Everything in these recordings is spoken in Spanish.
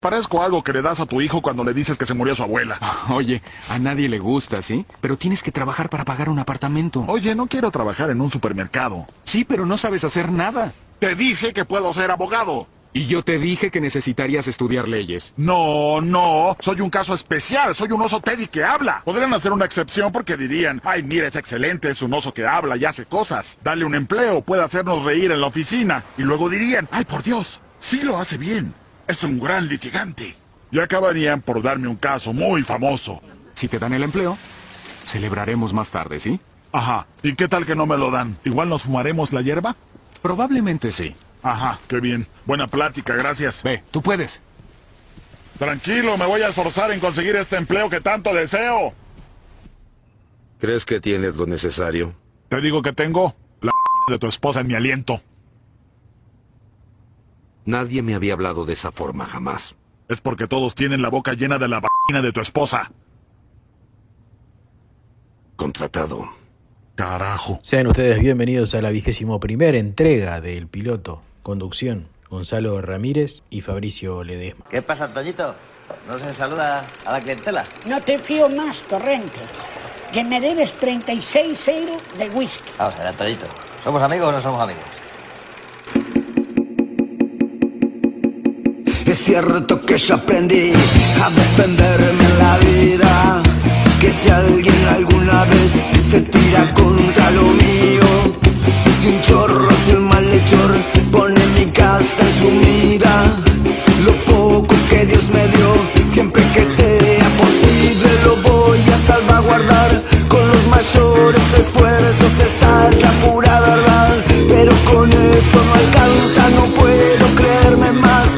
Parezco algo que le das a tu hijo cuando le dices que se murió su abuela. Oye, a nadie le gusta, ¿sí? Pero tienes que trabajar para pagar un apartamento. Oye, no quiero trabajar en un supermercado. Sí, pero no sabes hacer nada. Te dije que puedo ser abogado. Y yo te dije que necesitarías estudiar leyes. No, no, soy un caso especial, soy un oso Teddy que habla. Podrían hacer una excepción porque dirían, ay, mira, es excelente, es un oso que habla y hace cosas. Dale un empleo, puede hacernos reír en la oficina. Y luego dirían, ay, por Dios, sí lo hace bien. Es un gran litigante. Y acabarían por darme un caso muy famoso. Si te dan el empleo, celebraremos más tarde, ¿sí? Ajá. ¿Y qué tal que no me lo dan? ¿Igual nos fumaremos la hierba? Probablemente sí. Ajá, qué bien. Buena plática, gracias. Ve, tú puedes. Tranquilo, me voy a esforzar en conseguir este empleo que tanto deseo. ¿Crees que tienes lo necesario? Te digo que tengo la de tu esposa en mi aliento. Nadie me había hablado de esa forma jamás. Es porque todos tienen la boca llena de la vagina de tu esposa. Contratado. Carajo. Sean ustedes bienvenidos a la vigésimo primera entrega del piloto. Conducción, Gonzalo Ramírez y Fabricio Ledesma. ¿Qué pasa, Toñito? ¿No se saluda a la clientela? No te fío más, Torrente. Que me debes 36 euros de whisky. Vamos a ver, Toñito. ¿Somos amigos o no somos amigos? Cierto que yo aprendí a defenderme en la vida. Que si alguien alguna vez se tira contra lo mío, si un chorro, si un malhechor pone mi casa en su mira, lo poco que Dios me dio, siempre que sea posible lo voy a salvaguardar con los mayores esfuerzos. Esa es la pura verdad, pero con eso no alcanza, no puedo creerme más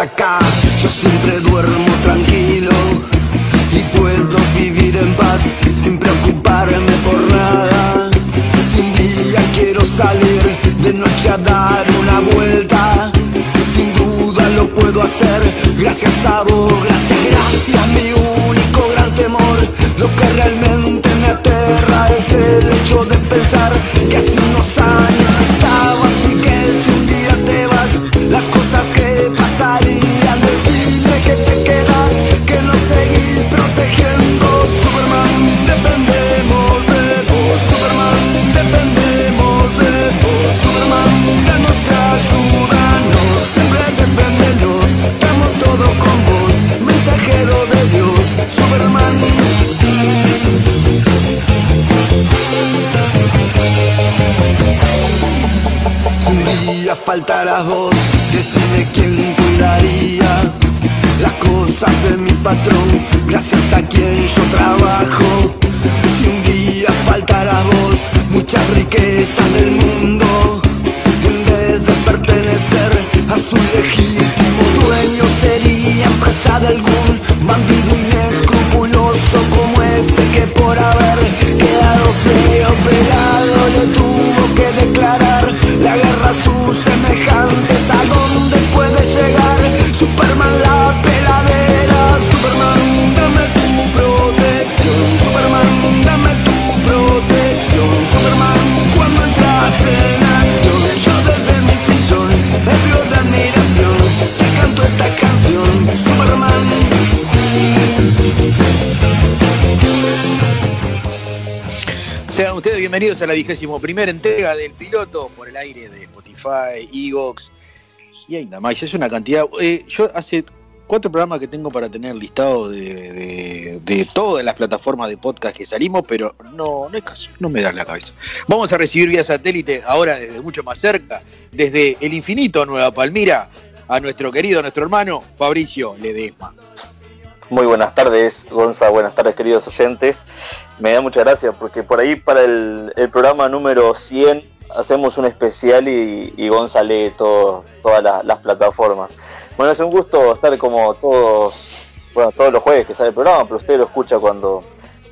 acá, yo siempre duermo tranquilo y puedo vivir en paz sin preocuparme por nada. Si un día quiero salir de noche a dar una vuelta, sin duda lo puedo hacer. Gracias a vos, gracias, gracias, mi único gran temor. Lo que realmente me aterra es el hecho de pensar que hace decime quién cuidaría las cosas de mi patrón, gracias a quien yo trabajo. Si un día faltaras vos, muchas riquezas del mundo, bienvenidos a la vigésimo primera entrega del piloto por el aire de Spotify, Evox y ahí nada más. Es una cantidad. eh, yo hace cuatro programas que tengo para tener listado de todas las plataformas de podcast que salimos, pero no, no hay caso, no me da la cabeza. Vamos a recibir vía satélite ahora desde mucho más cerca, desde el infinito Nueva Palmira, a nuestro querido, nuestro hermano Fabricio Ledesma. Muy buenas tardes, Gonza, buenas tardes queridos oyentes. Me da mucha gracia porque por ahí para el, programa número 100 hacemos un especial y, y Gonza lee todo- todas las, plataformas. Bueno, es un gusto estar como todos, todos los jueves que sale el programa, pero usted lo escucha cuando,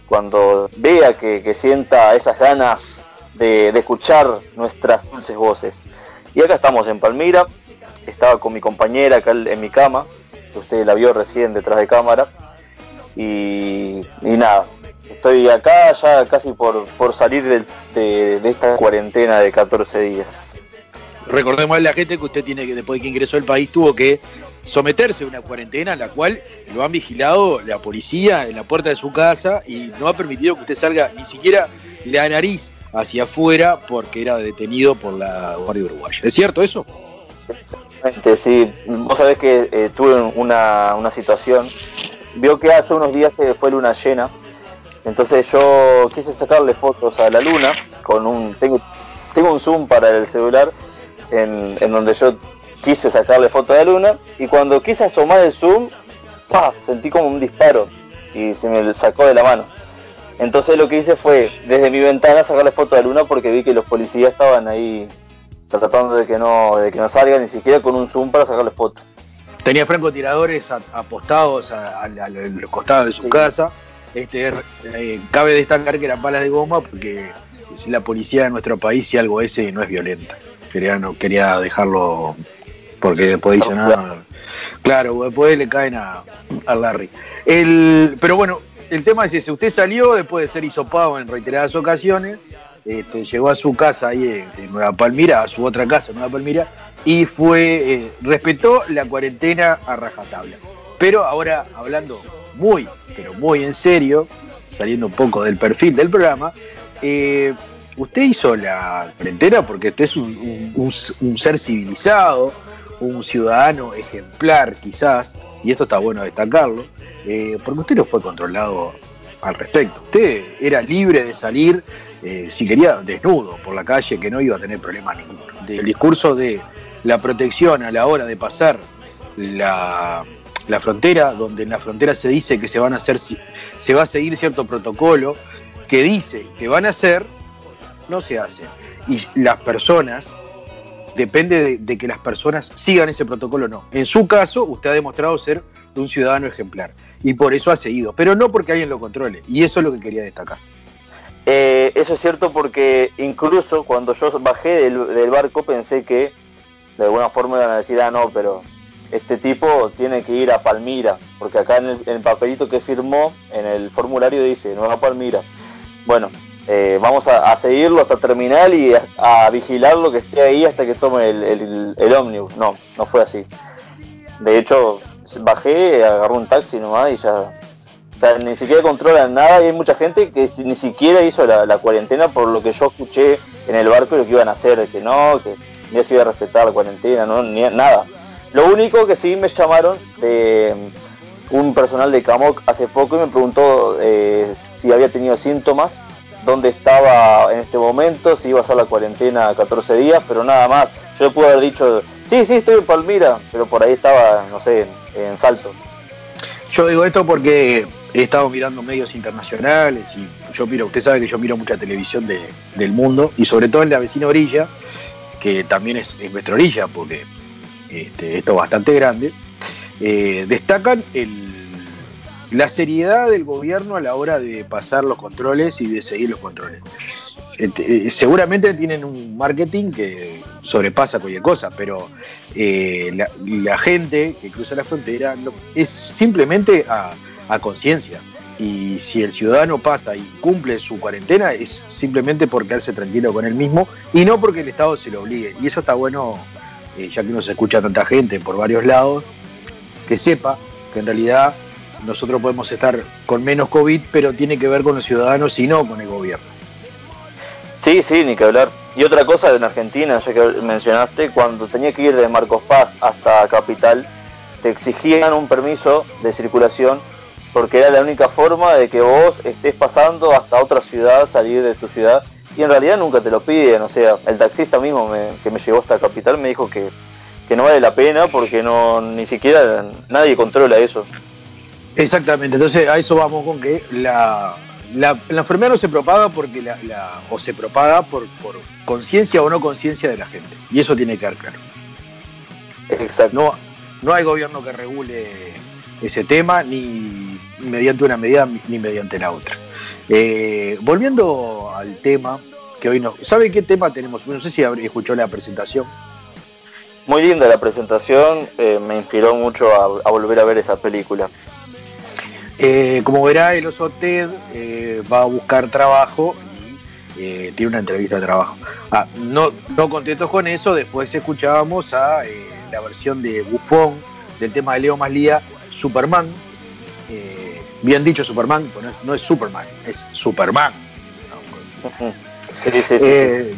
cuando vea que, sienta esas ganas de, escuchar nuestras dulces voces. Y acá estamos en Palmira, estaba con mi compañera acá en mi cama, que usted la vio recién detrás de cámara, y, nada, estoy acá ya casi por, por salir de, de, esta cuarentena de 14 días. Recordemos a la gente que usted tiene que, después de que ingresó al país, tuvo que someterse a una cuarentena en la cual lo han vigilado la policía en la puerta de su casa y no ha permitido que usted salga ni siquiera la nariz hacia afuera porque era detenido por la Guardia Uruguaya. ¿Es cierto eso? Sí. Vos sabés que eh, tuve una, una situación. Vio que hace unos días fue luna llena. Entonces yo quise sacarle fotos a la luna con un. Tengo, tengo un zoom para el celular en, en donde yo quise sacarle foto a la luna y cuando quise asomar el zoom, sentí como un disparo y se me sacó de la mano. Entonces lo que hice fue desde mi ventana sacarle foto a la luna porque vi que los policías estaban ahí tratando de que no, de que no salga ni siquiera con un zoom para sacarle foto. Tenía francotiradores apostados a, los costados de su casa. Este, eh, cabe destacar que eran balas de goma porque si la policía de nuestro país, si algo ese, no es violenta. Quería, no, quería dejarlo porque después dice nada. Claro, después le caen a, Larry. El, pero bueno, el tema es ese. Usted salió después de ser hisopado en reiteradas ocasiones. Este, llegó a su casa ahí en, Nueva Palmira, a su otra casa en Nueva Palmira, y fue, eh, respetó la cuarentena a rajatabla. Pero ahora, hablando muy, pero muy en serio, saliendo un poco del perfil del programa, eh, usted hizo la cuarentena porque usted es un ser civilizado, un ciudadano ejemplar quizás, y esto está bueno destacarlo, eh, porque usted no fue controlado al respecto. Usted era libre de salir, eh, si quería, desnudo por la calle, que no iba a tener problema ninguno. El discurso de la protección a la hora de pasar la, la frontera, donde en la frontera se dice que se van a hacer, se va a seguir cierto protocolo que dice que van a hacer, no se hace. Y las personas depende de, que las personas sigan ese protocolo o no. En su caso, usted ha demostrado ser un ciudadano ejemplar y por eso ha seguido, pero no porque alguien lo controle. Y eso es lo que quería destacar. Eh, eso es cierto porque incluso cuando yo bajé del, barco pensé que de alguna forma iban a decir, ah, no, pero este tipo tiene que ir a Palmira, porque acá en el, papelito que firmó, en el formulario dice, no a Palmira. Bueno, eh, vamos a, seguirlo hasta terminal y a, vigilarlo que esté ahí hasta que tome el, el, ómnibus. No, no fue así. De hecho, bajé, agarré un taxi nomás y ya. O sea, ni siquiera controlan nada y hay mucha gente que ni siquiera hizo la, cuarentena por lo que yo escuché en el barco y lo que iban a hacer, que no, que ni se iba a respetar la cuarentena, no, ni nada. Lo único que sí me llamaron de un personal de Camoc hace poco y me preguntó eh, si había tenido síntomas dónde estaba en este momento, si iba a ser la cuarentena 14 días, pero nada más. Yo pude haber dicho, sí, sí, estoy en Palmira, pero por ahí estaba, no sé, en, Salto. Yo digo esto porque he estado mirando medios internacionales y yo miro, usted sabe que yo miro mucha televisión del mundo y sobre todo en la vecina orilla, que también es, nuestra orilla porque este, esto es bastante grande, eh, destacan la seriedad del gobierno a la hora de pasar los controles y de seguir los controles. Este, eh, seguramente tienen un marketing que sobrepasa cualquier cosa, pero eh, la, gente que cruza la frontera es simplemente a, conciencia. Y si el ciudadano pasa y cumple su cuarentena, es simplemente por quedarse tranquilo con él mismo y no porque el Estado se lo obligue. Y eso está bueno, eh, ya que no se escucha tanta gente por varios lados, que sepa que en realidad nosotros podemos estar con menos COVID, pero tiene que ver con los ciudadanos y no con el gobierno. Sí, sí, ni que hablar. Y otra cosa en Argentina, ya que mencionaste, cuando tenía que ir de Marcos Paz hasta Capital, te exigían un permiso de circulación porque era la única forma de que vos estés pasando hasta otra ciudad, salir de tu ciudad, y en realidad nunca te lo piden, o sea, el taxista mismo que me llevó hasta Capital me dijo que, que no vale la pena porque no ni siquiera nadie controla eso. Exactamente, entonces a eso vamos con que la, la, enfermedad no se propaga porque la, o se propaga por, por conciencia o no conciencia de la gente. Y eso tiene que quedar claro. Exacto. No, no hay gobierno que regule ese tema, ni mediante una medida ni mediante la otra. Eh, volviendo al tema, que hoy no. ¿Sabe qué tema tenemos? No sé si escuchó la presentación. Muy linda la presentación, eh, me inspiró mucho a, volver a ver esa película. Eh, como verá, el oso Ted va a buscar trabajo y tiene una entrevista de trabajo. Ah, no, no contentos con eso, después escuchábamos a la versión de Bufón del tema de Leo Maslía, Superman. bien dicho Superman, pues no es Superman, es Superman. Eh,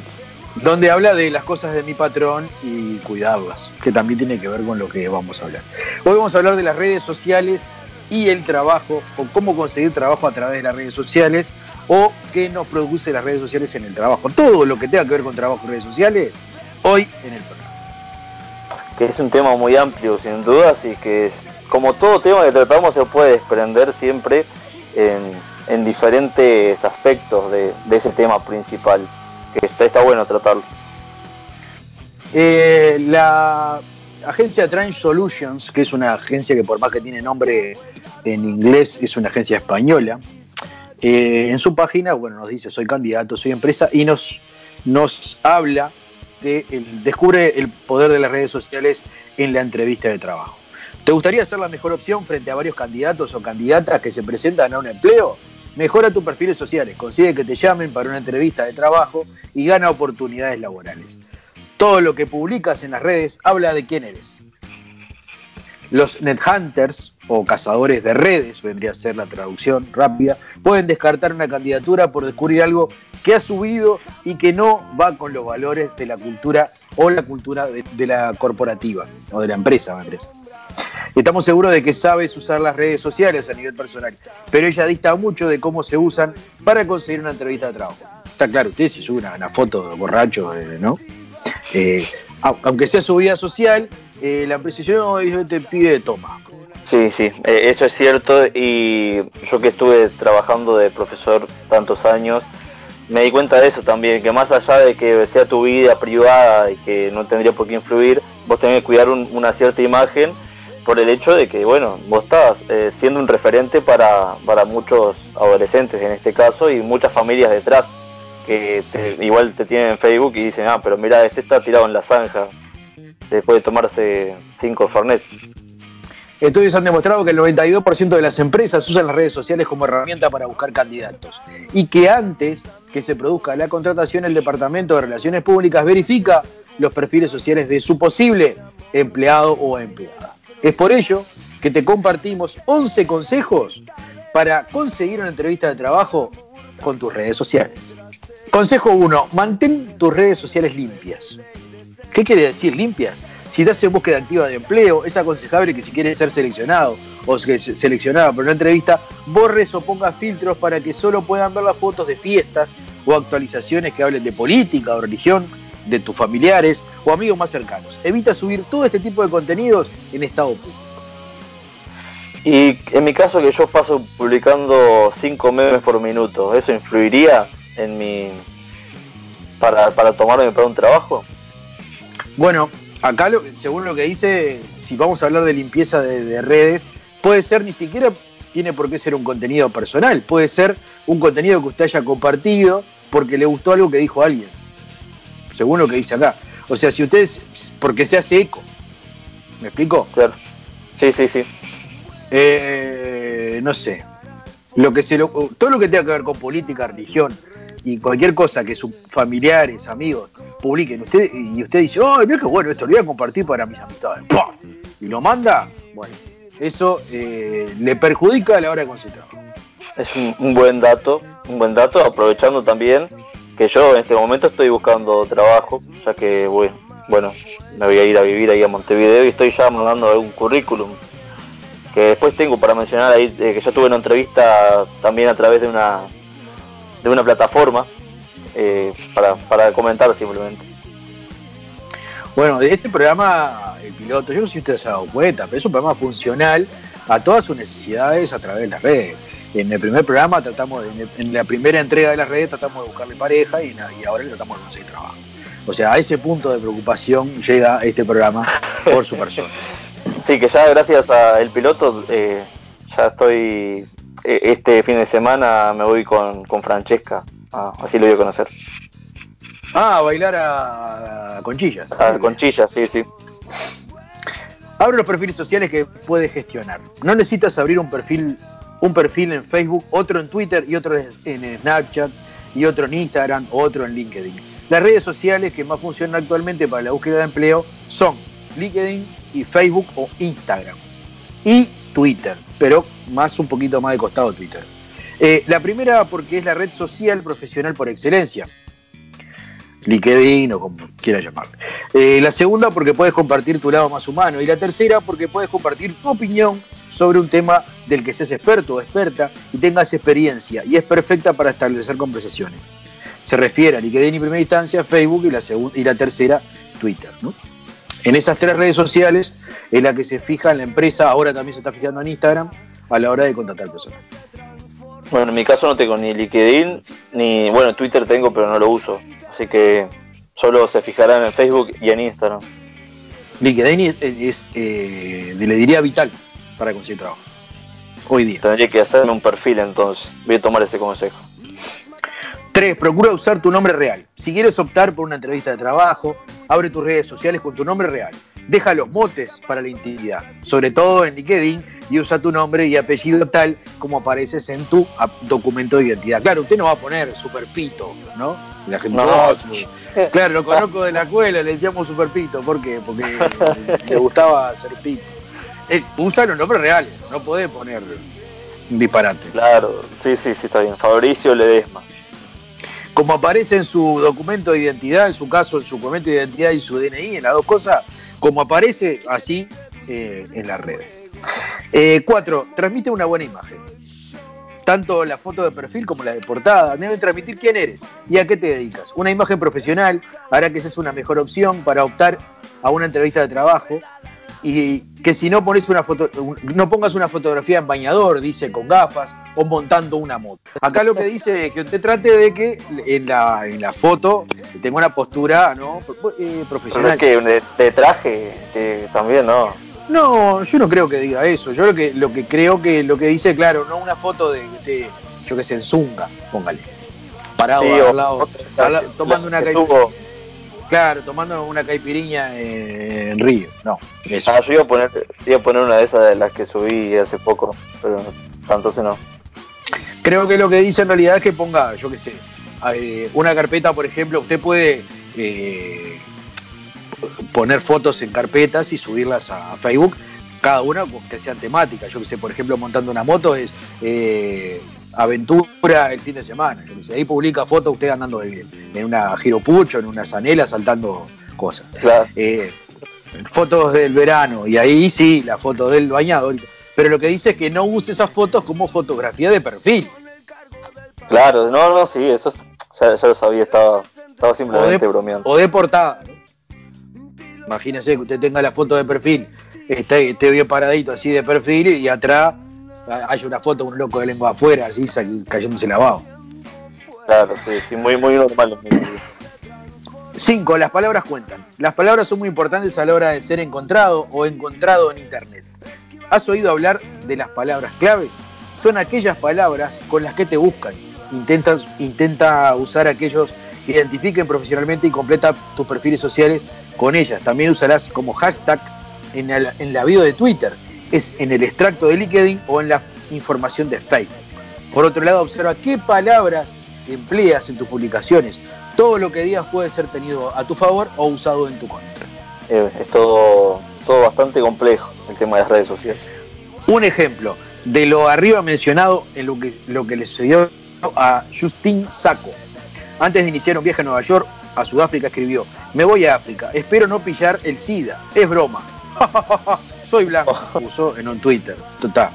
donde habla de las cosas de mi patrón y cuidarlas, que también tiene que ver con lo que vamos a hablar. Hoy vamos a hablar de las redes sociales y el trabajo, o cómo conseguir trabajo a través de las redes sociales, o qué nos produce las redes sociales en el trabajo. Todo lo que tenga que ver con trabajo y redes sociales, hoy en el programa. Que es un tema muy amplio, sin dudas, y que como todo tema que tratamos se puede desprender siempre en en diferentes aspectos de, ese tema principal, que está, bueno tratarlo. Eh, la agencia Trans Solutions, que es una agencia que por más que tiene nombre en inglés, es una agencia española, eh, en su página, bueno, nos dice, soy candidato, soy empresa, y nos, nos habla de, descubre el poder de las redes sociales en la entrevista de trabajo. ¿Te gustaría ser la mejor opción frente a varios candidatos o candidatas que se presentan a un empleo? Mejora tus perfiles sociales, consigue que te llamen para una entrevista de trabajo y gana oportunidades laborales. Todo lo que publicas en las redes habla de quién eres. Los nethunters o cazadores de redes, vendría a ser la traducción rápida, pueden descartar una candidatura por descubrir algo que ha subido y que no va con los valores de la cultura o la cultura de, la corporativa o de la empresa, me parece. Estamos seguros de que sabes usar las redes sociales a nivel personal, pero ella dista mucho de cómo se usan para conseguir una entrevista de trabajo. Está claro, usted si sube una, foto de borracho, eh, ¿no? Eh, aunque sea su vida social, eh, la empresa te pide toma. Sí, sí, eso es cierto y yo que estuve trabajando de profesor tantos años, me di cuenta de eso también, que más allá de que sea tu vida privada y que no tendría por qué influir, vos tenés que cuidar una cierta imagen por el hecho de que, bueno, vos estás eh, siendo un referente para, muchos adolescentes en este caso y muchas familias detrás que igual te tienen en Facebook y dicen, ah, pero mira, este está tirado en la zanja después de tomarse cinco Fernet. Estudios han demostrado que el 92% de las empresas usan las redes sociales como herramienta para buscar candidatos y que antes que se produzca la contratación el Departamento de Relaciones Públicas verifica los perfiles sociales de su posible empleado o empleada. Es por ello que te compartimos 11 consejos para conseguir una entrevista de trabajo con tus redes sociales. Consejo 1. Mantén tus redes sociales limpias. ¿Qué quiere decir limpias? Si estás en búsqueda activa de empleo, es aconsejable que si quieres ser seleccionado o seleccionada por una entrevista, borres o pongas filtros para que solo puedan ver las fotos de fiestas o actualizaciones que hablen de política o religión de tus familiares o amigos más cercanos. Evita subir todo este tipo de contenidos en estado público. Y en mi caso que yo paso publicando 5 memes por minuto, ¿eso influiría en mi... para, para tomarme para un trabajo? Bueno, acá según lo que dice, si vamos a hablar de limpieza de redes, puede ser ni siquiera tiene por qué ser un contenido personal, puede ser un contenido que usted haya compartido porque le gustó algo que dijo alguien según lo que dice acá. O sea, si ustedes, porque se hace eco. ¿Me explico? Claro. Sí, sí, sí. Eh, no sé. Lo que se todo lo que tenga que ver con política, religión y cualquier cosa que sus familiares, amigos publiquen usted, y usted dice, ¡ay, mira qué bueno esto! Lo voy a compartir para mis amistades. Y lo manda, bueno, eso eh, le perjudica a la hora de conseguir Es un buen dato, un buen dato, aprovechando también que yo en este momento estoy buscando trabajo, ya que bueno, me voy a ir a vivir ahí a Montevideo y estoy ya mandando un currículum. Que después tengo para mencionar ahí eh, que yo tuve una entrevista también a través de una de una plataforma eh, para, para comentar simplemente. Bueno, de este programa, el piloto, yo no sé si ustedes se han dado cuenta, pero es un programa funcional a todas sus necesidades a través de las redes. En el primer programa tratamos de, en la primera entrega de las redes tratamos de buscarle pareja y, y ahora le tratamos de conseguir trabajo. O sea, a ese punto de preocupación llega este programa por su persona. Sí, que ya gracias al piloto eh, ya estoy. eh, este fin de semana me voy con, con Francesca. Ah, así lo voy a conocer. Ah, a bailar a, a Conchilla. A Conchilla, sí, sí. Abre los perfiles sociales que puedes gestionar. No necesitas abrir un perfil, un perfil en Facebook, otro en Twitter y otro en Snapchat y otro en Instagram, otro en LinkedIn. Las redes sociales que más funcionan actualmente para la búsqueda de empleo son LinkedIn y Facebook o Instagram. Y Twitter, pero más un poquito más de costado Twitter. Eh, la primera porque es la red social profesional por excelencia. LinkedIn o como quieras llamarle. Eh, la segunda porque puedes compartir tu lado más humano. Y la tercera porque puedes compartir tu opinión sobre un tema del que seas experto o experta y tengas experiencia. Y es perfecta para establecer conversaciones. Se refiere a LinkedIn en primera instancia, Facebook y la, y la tercera, Twitter. ¿no? En esas tres redes sociales es la que se fija en la empresa, ahora también se está fijando en Instagram, a la hora de contratar personas. Bueno, en mi caso no tengo ni LinkedIn, ni. Bueno, Twitter tengo, pero no lo uso. Así que solo se fijarán en Facebook y en Instagram. LinkedIn es, es eh, le diría vital para conseguir trabajo. Hoy día. Tendría que hacerme un perfil entonces. Voy a tomar ese consejo. 3. Procura usar tu nombre real. Si quieres optar por una entrevista de trabajo, abre tus redes sociales con tu nombre real. Deja los motes para la intimidad, sobre todo en LinkedIn, y usa tu nombre y apellido tal como apareces en tu documento de identidad. Claro, usted no va a poner Superpito, ¿no? La gente No, "Oh, sí. Claro, lo conozco de la escuela, le decíamos Superpito. ¿Por qué? Porque le gustaba ser pito. Eh, usa los nombres reales, no podés poner un disparate. Claro, sí, sí, sí, está bien. Fabricio Ledesma. como aparece en su documento de identidad, en su caso, en su documento de identidad y su DNI, en las dos cosas, como aparece así eh, en la red. Eh, cuatro, transmite una buena imagen. Tanto la foto de perfil como la de portada deben transmitir quién eres y a qué te dedicas. Una imagen profesional hará que seas una mejor opción para optar a una entrevista de trabajo y que si no pones una foto, no pongas una fotografía en bañador, dice con gafas o montando una moto. Acá lo que dice es que usted trate de que en la, en la foto tenga una postura ¿no? Eh, Pero profesional. es que de, de traje, también, ¿no? No, yo no creo que diga eso. Yo lo que, lo que creo que lo que dice, claro, no una foto de, de yo que sé, en Zunga, póngale. Parado Sí, al o- lado, otra- al lado, tomando una subo. Claro, tomando una caipiriña en Río. No, eso. Ah, yo iba a poner, iba a poner una de esas de las que subí hace poco, pero tanto se no. Creo que lo que dice en realidad es que ponga, yo qué sé, eh, una carpeta, por ejemplo, usted puede eh, poner fotos en carpetas y subirlas a Facebook, cada una que sean temáticas. Yo que sé, por ejemplo, montando una moto es eh, aventura el fin de semana. Ahí publica fotos usted andando en, en una giropucho, en una zanela, saltando cosas. Claro. Eh, fotos del verano, y ahí sí, la foto del bañador. Pero lo que dice es que no use esas fotos como fotografía de perfil. Claro, no, no, sí, eso es- ya, ya lo sabía, estaba, estaba simplemente bromeando. o de portada. Imagínese que usted tenga la foto de perfil, esté, esté bien paradito así de perfil y atrás hay una foto de un loco de lengua afuera, así cayéndose lavado. Claro, sí, sí, muy, muy normal. Cinco, las palabras cuentan. Las palabras son muy importantes a la hora de ser encontrado o encontrado en Internet. ¿Has oído hablar de las palabras claves? Son aquellas palabras con las que te buscan. Intentas, intenta usar aquellos que identifiquen profesionalmente y completa tus perfiles sociales con ellas. También usarás como hashtag en, el- en la bio de Twitter, es en el extracto de LinkedIn o en la información de Facebook. Por otro lado, observa qué palabras empleas en tus publicaciones. Todo lo que digas puede ser tenido a tu favor o usado en tu contra. Eh, es todo, todo bastante complejo el tema de las redes sociales. Un ejemplo de lo arriba mencionado en lo que, lo que le sucedió a Justin Sacco. Antes de iniciar un viaje a Nueva York, a Sudáfrica escribió, me voy a África, espero no pillar el SIDA, es broma. Soy blanco, puso en un Twitter. Total.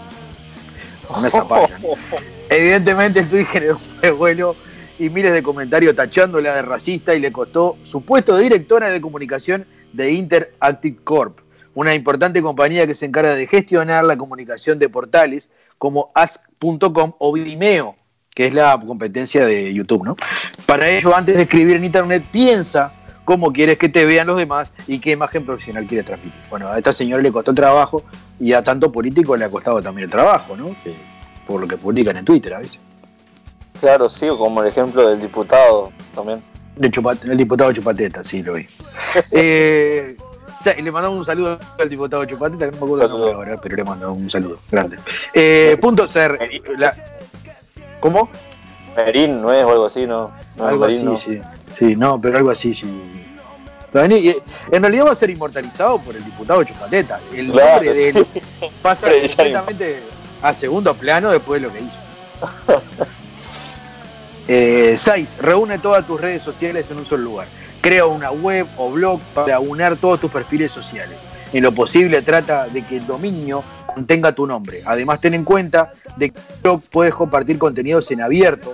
Una zapalla. ¿no? Evidentemente el tweet generó un revuelo y miles de comentarios tachándola de racista y le costó su puesto de directora de comunicación de Interactive Corp, una importante compañía que se encarga de gestionar la comunicación de portales como Ask.com o Vimeo, que es la competencia de YouTube. ¿no? Para ello, antes de escribir en Internet, piensa cómo quieres que te vean los demás y qué imagen profesional quieres transmitir. Bueno, a esta señora le costó el trabajo y a tanto político le ha costado también el trabajo, ¿no? Que- por lo que publican en Twitter a veces. Claro, sí, como el ejemplo del diputado también. De chupa- el diputado Chupateta, sí, lo vi. Eh, le mandamos un saludo al diputado Chupateta, que no me acuerdo el Saludo. nombre ahora, pero le mandamos un saludo grande. Eh, punto ser. la- ¿Cómo? Merín, ¿no es? O algo así, ¿no? no algo Merín, así, no. sí. Sí, no, pero algo así, sí. Eh, En realidad va a ser inmortalizado por el diputado Chupateta. El Claro, nombre de él sí. pasa completamente a segundo plano después de lo que hizo. Eh, 6. Reúne todas tus redes sociales en un solo lugar. Crea una web o blog para unir todos tus perfiles sociales. En lo posible trata de que el dominio contenga tu nombre. Además ten en cuenta de que el blog puedes compartir contenidos en abierto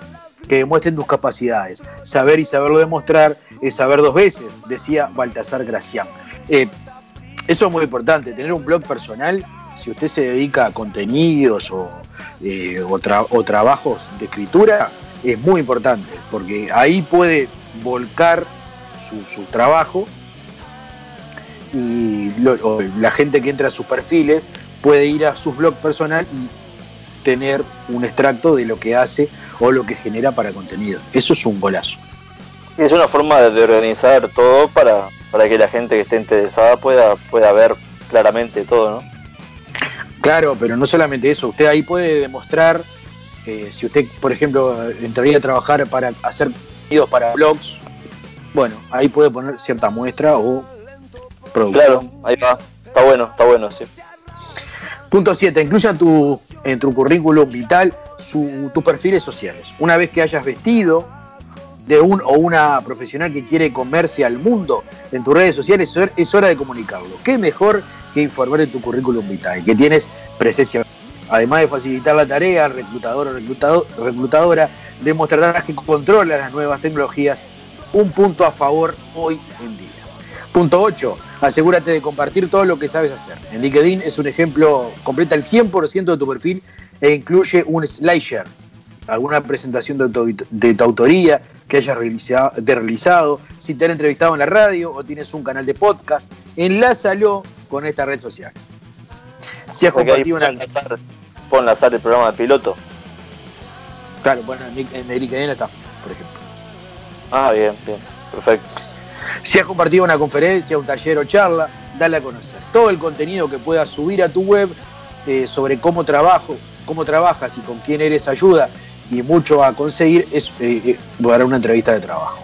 que demuestren tus capacidades. Saber y saberlo demostrar es saber dos veces, decía Baltasar Gracián. Eh, eso es muy importante, tener un blog personal, si usted se dedica a contenidos o, eh, o, tra- o trabajos de escritura, es muy importante, porque ahí puede volcar su, trabajo y la gente que entra a sus perfiles puede ir a su blog personal y tener un extracto de lo que hace o lo que genera para contenido. Eso es un golazo. Es una forma de organizar todo para, para que la gente que esté interesada pueda, pueda ver claramente todo, ¿no? Claro, pero no solamente eso, usted ahí puede demostrar, eh, si usted, por ejemplo, entraría a trabajar para hacer contenidos para blogs, bueno, ahí puede poner cierta muestra o producción. Claro, ahí va. Está bueno, está bueno, sí. Punto 7. Incluya en tu currículum vital tus perfiles sociales. Una vez que hayas vestido de un o una profesional que quiere comerse al mundo en tus redes sociales, es hor- es hora de comunicarlo. ¿Qué mejor que informar en tu currículum vitae? Que tienes presencia. Además de facilitar la tarea al reclutador o reclutado- reclutadora, demostrarás que controlas las nuevas tecnologías. Un punto a favor hoy en día. Punto 8. Asegúrate de compartir todo lo que sabes hacer. En LinkedIn es un ejemplo, completa el 100% de tu perfil e incluye un slideshare, alguna presentación de tu, de tu autoría que hayas realiza- de realizado, si te han entrevistado en la radio o tienes un canal de podcast, enlázalo con esta red social. Si has Porque compartido una... enlazar, puedo enlazar el programa de piloto. Claro, bueno, en en LinkedIn está, por ejemplo. Ah, bien, bien. Perfecto. Si has compartido una conferencia, un taller o charla, dale a conocer. Todo el contenido que puedas subir a tu web eh, sobre cómo trabajo, cómo trabajas y con quién eres ayuda y mucho a conseguir es eh, eh, dar una entrevista de trabajo.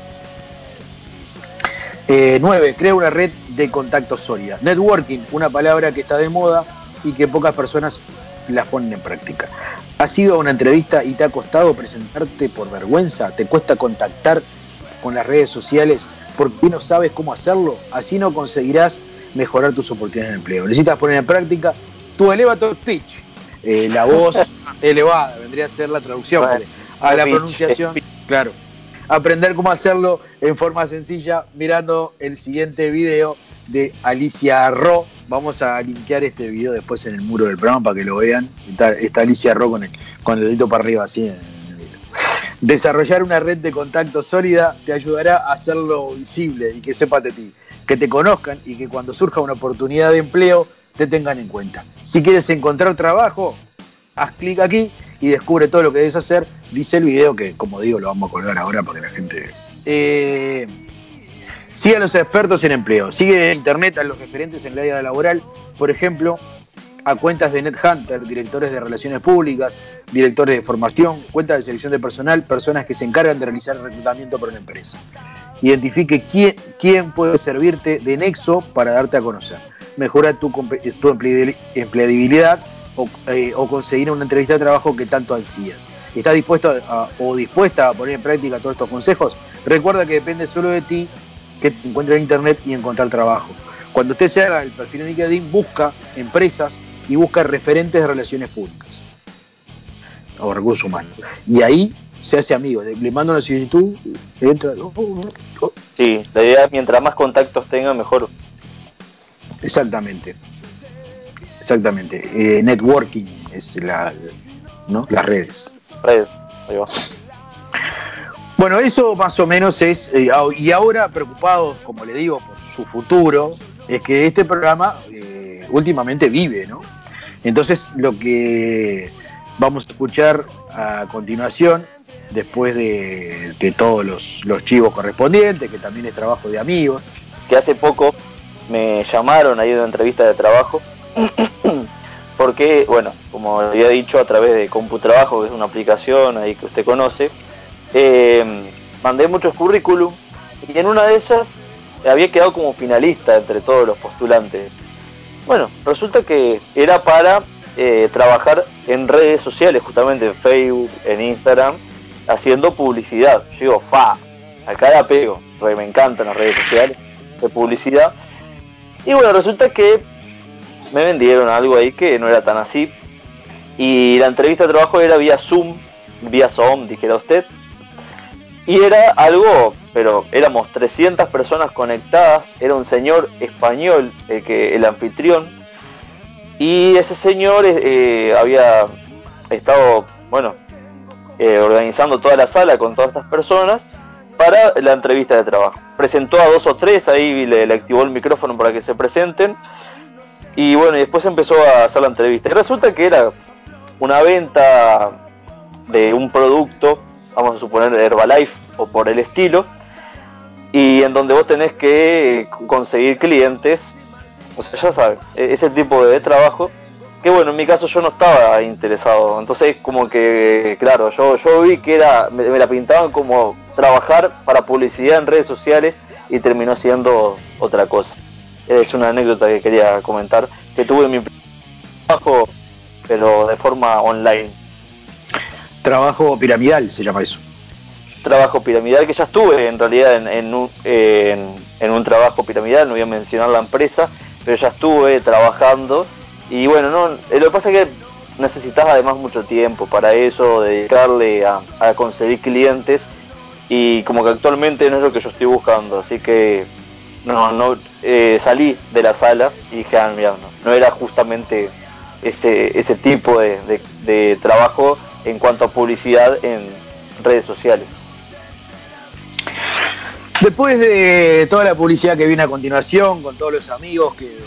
9. crea una red de contactos sólida. Networking, una palabra que está de moda y que pocas personas las ponen en práctica. ¿Has ido a una entrevista y te ha costado presentarte por vergüenza? ¿Te cuesta contactar con las redes sociales porque no sabes cómo hacerlo? Así no conseguirás mejorar tus oportunidades de empleo. Necesitas poner en práctica tu elevator pitch. Eh, la voz elevada vendría a ser la traducción. Bueno, a la pitch, pronunciación, claro. Aprender cómo hacerlo en forma sencilla mirando el siguiente video de Alicia Ro. Vamos a linkear este video después en el muro del programa para que lo vean. Está, está Alicia Ro con el, con el dedito para arriba así. Desarrollar una red de contactos sólida te ayudará a hacerlo visible y que sepas de ti, que te conozcan y que cuando surja una oportunidad de empleo te tengan en cuenta. Si quieres encontrar trabajo, haz clic aquí y descubre todo lo que debes hacer. Dice el video que, como digo, lo vamos a colgar ahora para que la gente... Eh, a los expertos en empleo. Sigue en internet a los referentes en el área laboral. Por ejemplo, a cuentas de NetHunter, directores de relaciones públicas, directores de formación, cuentas de selección de personal, personas que se encargan de realizar el reclutamiento para una empresa. Identifique quién, puede servirte de nexo para darte a conocer. Mejora tu, tu emple- empleabilidad o, eh, o conseguir una entrevista de trabajo que tanto ansías. ¿Estás dispuesto a- o dispuesta a poner en práctica todos estos consejos? Recuerda que depende solo de ti que te encuentres en internet y encontrar trabajo. Cuando usted se haga el perfil en LinkedIn, busca empresas y busca referentes de relaciones públicas o recursos humanos. Y ahí se hace amigo. Le manda una solicitud, entra. oh, oh, oh. Sí, la idea es mientras más contactos tenga, mejor. Exactamente. Exactamente. Eh, networking es la, ¿no? las redes. Red. Ahí va. Bueno, eso más o menos es, eh, y ahora preocupados, como le digo, por su futuro, es que este programa eh, últimamente vive, ¿no? Entonces lo que vamos a escuchar a continuación, después de, de todos los, los chivos correspondientes, que también es trabajo de amigos, que hace poco me llamaron ahí de una entrevista de trabajo porque, bueno, como había dicho a través de CompuTrabajo, que es una aplicación ahí que usted conoce, eh, mandé muchos currículum y en una de ellas había quedado como finalista entre todos los postulantes. Bueno, resulta que era para eh, trabajar en redes sociales, justamente en Facebook, en Instagram, haciendo publicidad. Yo digo, fa, acá la pego, porque me encantan las redes sociales de publicidad. Y bueno, resulta que me vendieron algo ahí que no era tan así. Y la entrevista de trabajo era vía Zoom, vía Zoom, dijera usted. Y era algo, pero éramos 300 personas conectadas, era un señor español, el, que, el anfitrión. Y ese señor eh, había estado, bueno, eh, organizando toda la sala con todas estas personas para la entrevista de trabajo. Presentó a dos o tres, ahí le, le activó el micrófono para que se presenten y bueno, y después empezó a hacer la entrevista. Y resulta que era una venta de un producto, vamos a suponer Herbalife o por el estilo, y en donde vos tenés que conseguir clientes, o sea, ya sabes, e-, ese tipo de trabajo, que bueno, en mi caso yo no estaba interesado, entonces como que, claro, yo, yo vi que era, me, me la pintaban como trabajar para publicidad en redes sociales y terminó siendo otra cosa es una anécdota que quería comentar, que tuve mi trabajo, pero de forma online. Trabajo piramidal se llama eso. Trabajo piramidal que ya estuve en realidad en, un, trabajo piramidal, no voy a mencionar la empresa, pero ya estuve trabajando y bueno, no, eh, lo que pasa es que necesitas además mucho tiempo para eso, dedicarle a, a conseguir clientes y como que actualmente no es lo que yo estoy buscando, así que no, no eh, salí de la sala y dije, ah, mira, no, era justamente ese, ese tipo de, trabajo en cuanto a publicidad en redes sociales. Después de toda la publicidad que viene a continuación, con todos los amigos que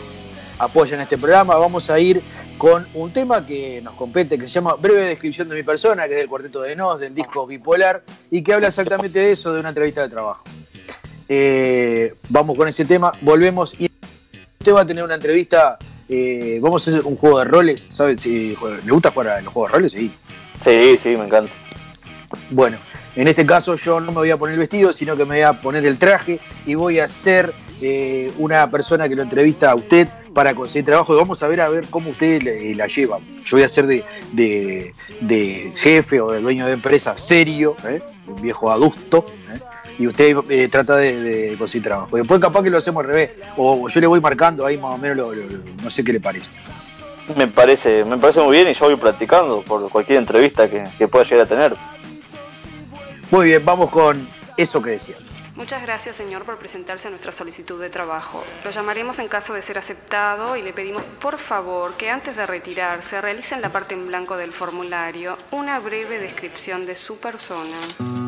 apoyan este programa, vamos a ir con un tema que nos compete, que se llama Breve Descripción de mi persona, que es del Cuarteto de Nos, del disco Bipolar, y que habla exactamente de eso, de una entrevista de trabajo. Eh, vamos con ese tema, volvemos y usted va a tener una entrevista. Eh, vamos a hacer un juego de roles, ¿sabes? Si, ¿Le gusta jugar a los juegos de roles? Sí. Sí, sí, me encanta. Bueno, en este caso yo no me voy a poner el vestido, sino que me voy a poner el traje y voy a ser eh, una persona que lo entrevista a usted para conseguir trabajo y vamos a ver a ver cómo usted la lleva. Yo voy a ser de, jefe o de dueño de empresa serio, un viejo adusto, y usted eh, trata de, conseguir trabajo. Después capaz que lo hacemos al revés, o yo le voy marcando ahí más o menos, lo, no sé qué le parece. Me parece, me parece muy bien y yo voy practicando por cualquier entrevista que pueda llegar a tener. Muy bien, vamos con eso que decía. Muchas gracias, señor, por presentarse a nuestra solicitud de trabajo. Lo llamaremos en caso de ser aceptado y le pedimos, por favor, que antes de retirarse realice en la parte en blanco del formulario una breve descripción de su persona.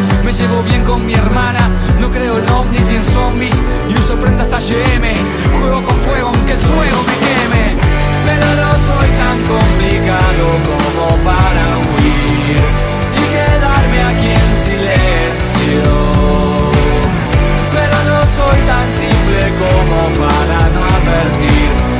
me llevo bien con mi hermana, no creo en ovnis ni en zombies y uso prenda hasta GM. Juego con fuego aunque el fuego me queme, pero no soy tan complicado como para huir y quedarme aquí en silencio. Pero no soy tan simple como para no advertir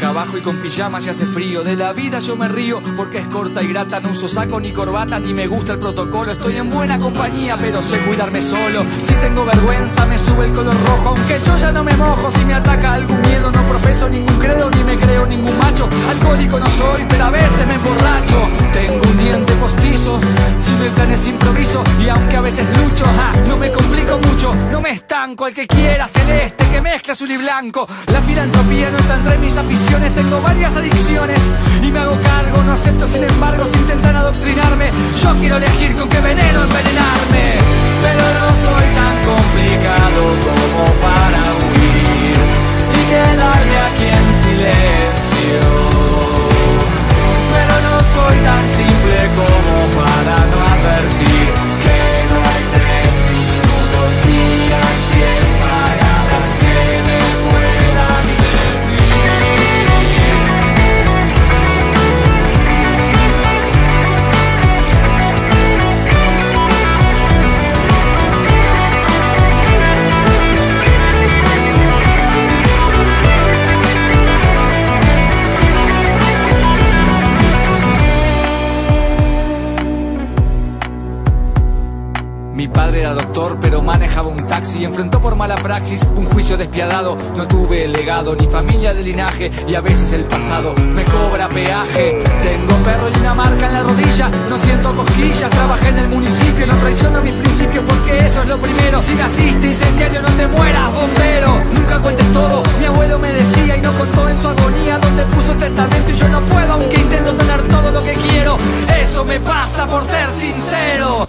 boca abajo y con pijama si hace frío. De la vida yo me río porque es corta y grata. No uso saco ni corbata ni me gusta el protocolo. Estoy en buena compañía, pero sé cuidarme solo. Si tengo vergüenza, me sube el color rojo. Aunque yo ya no me mojo si me ataca algún miedo. No profeso ningún credo ni me creo ningún macho. Alcohólico no soy, pero a veces me emborracho. Tengo un diente postizo, si me planes improviso. Y aunque a veces lucho, no me complico mucho. No me estanco al que quiera celeste que mezcla azul y blanco. La filantropía no está entre mis aficiones. Tengo varias adicciones y me hago cargo. No acepto, sin embargo, si intentan adoctrinarme. Yo quiero elegir con qué veneno envenenarme. Pero no soy tan complicado como para huir y quedarme aquí en silencio. Pero no soy tan simple como para no advertir praxis un juicio despiadado. No tuve legado ni familia de linaje y a veces el pasado me cobra peaje. Tengo perro y una marca en la rodilla, no siento cosquillas. Trabajé en el municipio, no traiciono mis principios porque eso es lo primero. Si naciste incendiario, no te mueras, bombero. Nunca cuentes todo, mi abuelo me decía y no contó en su agonía donde puso el testamento y yo no puedo aunque intento tener todo lo que quiero. Eso me pasa por ser sincero.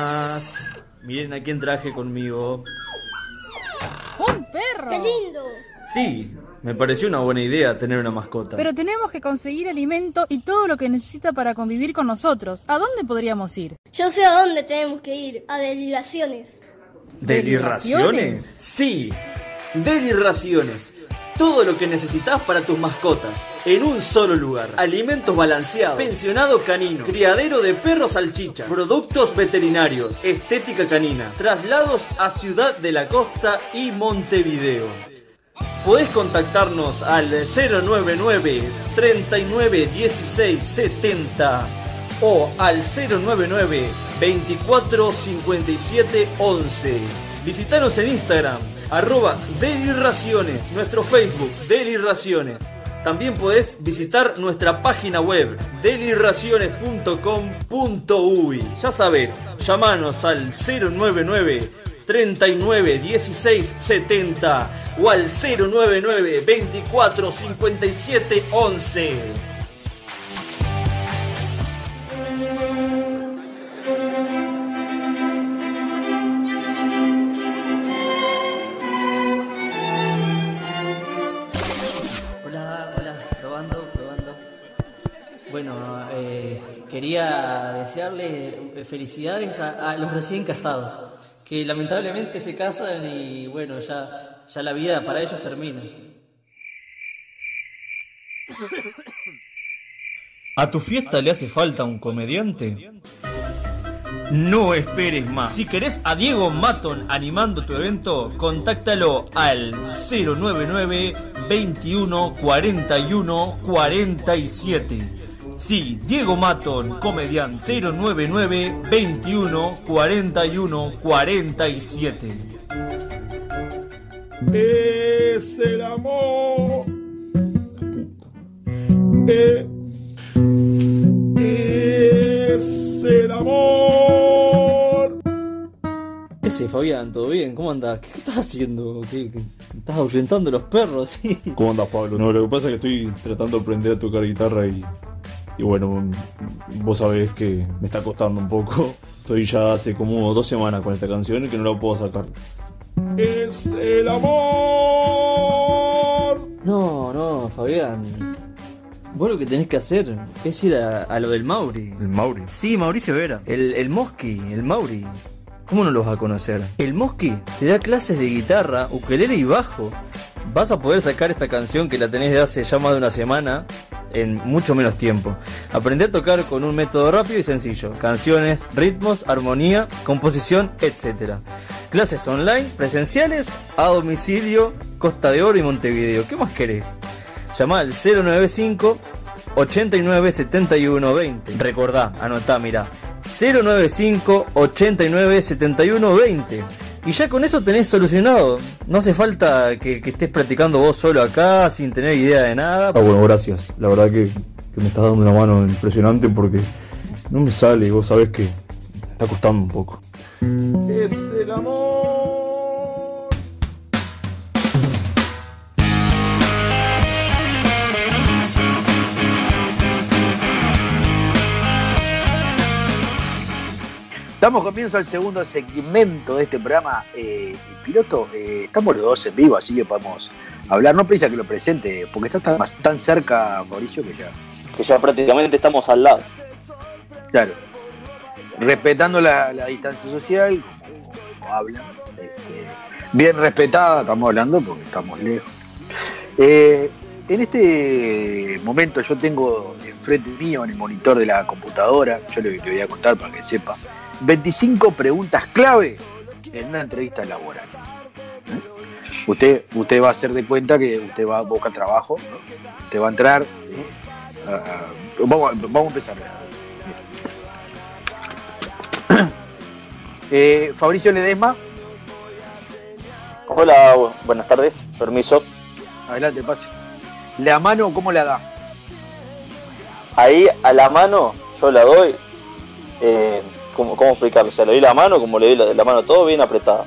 Buenas. Miren a quién traje conmigo. ¡Un perro! ¡Qué lindo! Sí, me pareció una buena idea tener una mascota. Pero tenemos que conseguir alimento y todo lo que necesita para convivir con nosotros. ¿A dónde podríamos ir? Yo sé a dónde tenemos que ir, a deliraciones. ¿Delirraciones? Sí, delirraciones. Todo lo que necesitas para tus mascotas, en un solo lugar. Alimentos balanceados, pensionado canino, criadero de perros salchichas, productos veterinarios, estética canina, traslados a Ciudad de la Costa y Montevideo. Podés contactarnos al 099 39 16 70 o al 099 24 57 11. Visitanos en Instagram, arroba Delirraciones, nuestro Facebook, Delirraciones. También podés visitar nuestra página web, delirraciones.com.uy. Ya sabes, llamanos al 099 39 16 70 o al 099 24 57 11. Quería desearles felicidades a, a los recién casados, que lamentablemente se casan y bueno, ya, ya la vida para ellos termina. ¿A tu fiesta le hace falta un comediante? No esperes más. Si querés a Diego Maton animando tu evento, contáctalo al 099 21 41 47. Sí, Diego Maton, comediante 099 21 41 47. Es el amor. Eh, es el amor. ¿Qué haces, Fabián? ¿Todo bien? ¿Cómo andás? ¿Qué estás haciendo? ¿Qué, qué- ¿Estás ahuyentando los perros? Sí. ¿Cómo andas, Pablo? No, lo que pasa es que estoy tratando de aprender a tocar guitarra y, y bueno, vos sabés que me está costando un poco. Estoy ya hace como dos semanas con esta canción y que no la puedo sacar. Es el amor. No, no, Fabián. Vos lo que tenés que hacer es ir a, a lo del Mauri. ¿El Mauri? Sí, Mauricio Vera. El, el Mosqui, el Mauri. ¿Cómo no lo vas a conocer? El Mosqui te da clases de guitarra, ukelele y bajo. Vas a poder sacar esta canción que la tenés de hace ya más de una semana en mucho menos tiempo. Aprender a tocar con un método rápido y sencillo. Canciones, ritmos, armonía, composición, etc. Clases online, presenciales, a domicilio, Costa de Oro y Montevideo. ¿Qué más querés? Llama al 095 89 71 20. Recordá, anotá, mirá. 095 89 71 20. Y ya con eso tenés solucionado. No hace falta que, que estés practicando vos solo acá sin tener idea de nada. Ah, bueno, gracias. La verdad que, que me estás dando una mano impresionante porque no me sale y vos sabés que me está costando un poco. Es el amor. Damos comienzo al segundo segmento de este programa. Eh, piloto, eh, estamos los dos en vivo, así que podemos hablar. No precisa que lo presente, porque está tan, tan cerca, Mauricio, que ya. Que ya prácticamente estamos al lado. Claro. Respetando la, la distancia social, como, como hablan. este, bien respetada, estamos hablando porque estamos lejos. Eh, en este momento yo tengo enfrente mío en el monitor de la computadora, yo le, le voy a contar para que sepa, 25 preguntas clave en una entrevista laboral. Usted, usted va a hacer de cuenta que usted va a buscar trabajo, ¿no? usted va a entrar. vamos, a- vamos a empezar. Eh, Fabricio Ledesma, Hola, bu- buenas tardes, permiso. adelante, pase. La mano, ¿cómo la da? Ahí a la mano yo la doy. Eh, ¿cómo, ¿Cómo explicarlo? O sea, le doy la mano, como le doy la, la mano todo bien apretada.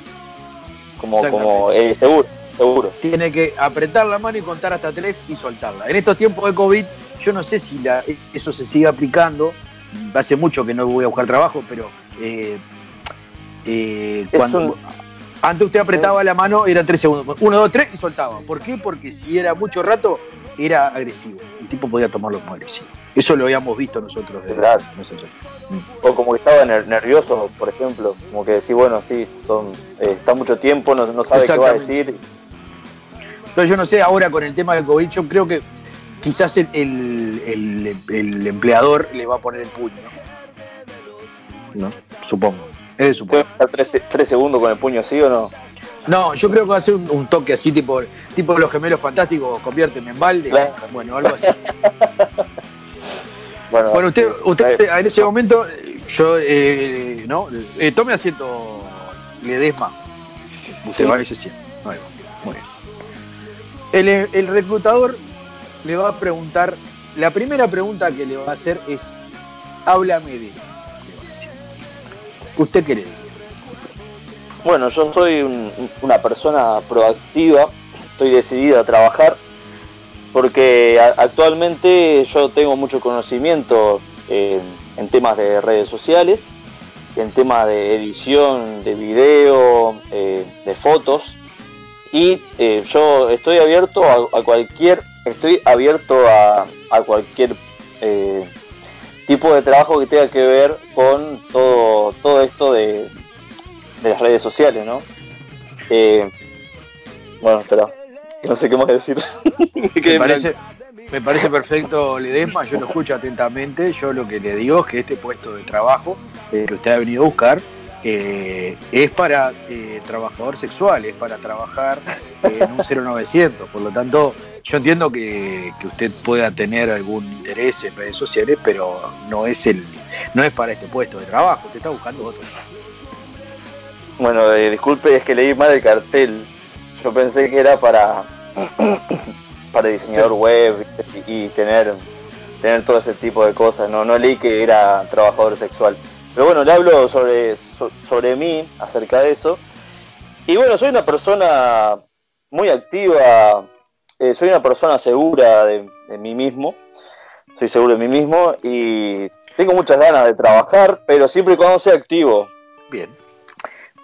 Como, como eh, seguro, seguro. Tiene que apretar la mano y contar hasta tres y soltarla. En estos tiempos de COVID, yo no sé si la- eso se sigue aplicando. Hace mucho que no voy a buscar trabajo, pero eh, eh, cuando un- antes usted apretaba la mano, eran tres segundos. Uno, dos, tres y soltaba. ¿Por qué? Porque si era mucho rato, era agresivo. El tipo podía tomarlo como agresivo. Eso lo habíamos visto nosotros. De, Claro. nosotros. O como que estaba ner- nervioso, por ejemplo. Como que decir, bueno, sí, son, eh, está mucho tiempo, no, no sabe qué va a decir. Pero yo no sé, ahora con el tema del COVID, yo creo que quizás el, el- el- el empleador le va a poner el puño. ¿No? Supongo. Es supongo. ¿Tengo que estar tres, tres segundos con el puño así o no? No, yo creo que va a ser un, un toque así, tipo, tipo los gemelos fantásticos, conviérteme en balde. Claro. Bueno, algo así. Bueno, Bueno, usted, sí, sí. usted en ese momento, yo, eh, ¿no? Eh, tome asiento, Ledesma. Usted Sí. va a ese. Muy bien. El, el reclutador le va a preguntar, la primera pregunta que le va a hacer es, háblame de. ¿Usted qué? Bueno, yo soy un- una persona proactiva, estoy decidida a trabajar porque actualmente yo tengo mucho conocimiento eh, en temas de redes sociales, en temas de edición de video, eh, de fotos y eh, yo estoy abierto a, cualquier, estoy abierto a, a cualquier tipo de trabajo que tenga que ver con todo, todo esto de, de las redes sociales, ¿no? Bueno, espera, no sé qué más decir. Me parece, me parece perfecto, Ledesma, yo lo escucho atentamente. Yo lo que le digo es que este puesto de trabajo eh, que usted ha venido a buscar eh, es para eh, trabajador sexual, es para trabajar eh, en un 0900. Por lo tanto, yo entiendo que, que usted pueda tener algún interés en redes sociales, pero no es el no es para este puesto de trabajo. Usted está buscando otro. Bueno, eh, disculpe, es que leí mal el cartel. Yo pensé que era para para diseñador web y, y tener tener todo ese tipo de cosas. No, no leí que era trabajador sexual. Pero bueno, le hablo sobre, so- sobre mí, acerca de eso. Y bueno, soy una persona muy activa, eh, soy una persona segura de, de mí mismo, soy seguro de mí mismo y tengo muchas ganas de trabajar, pero siempre y cuando sea activo. Bien.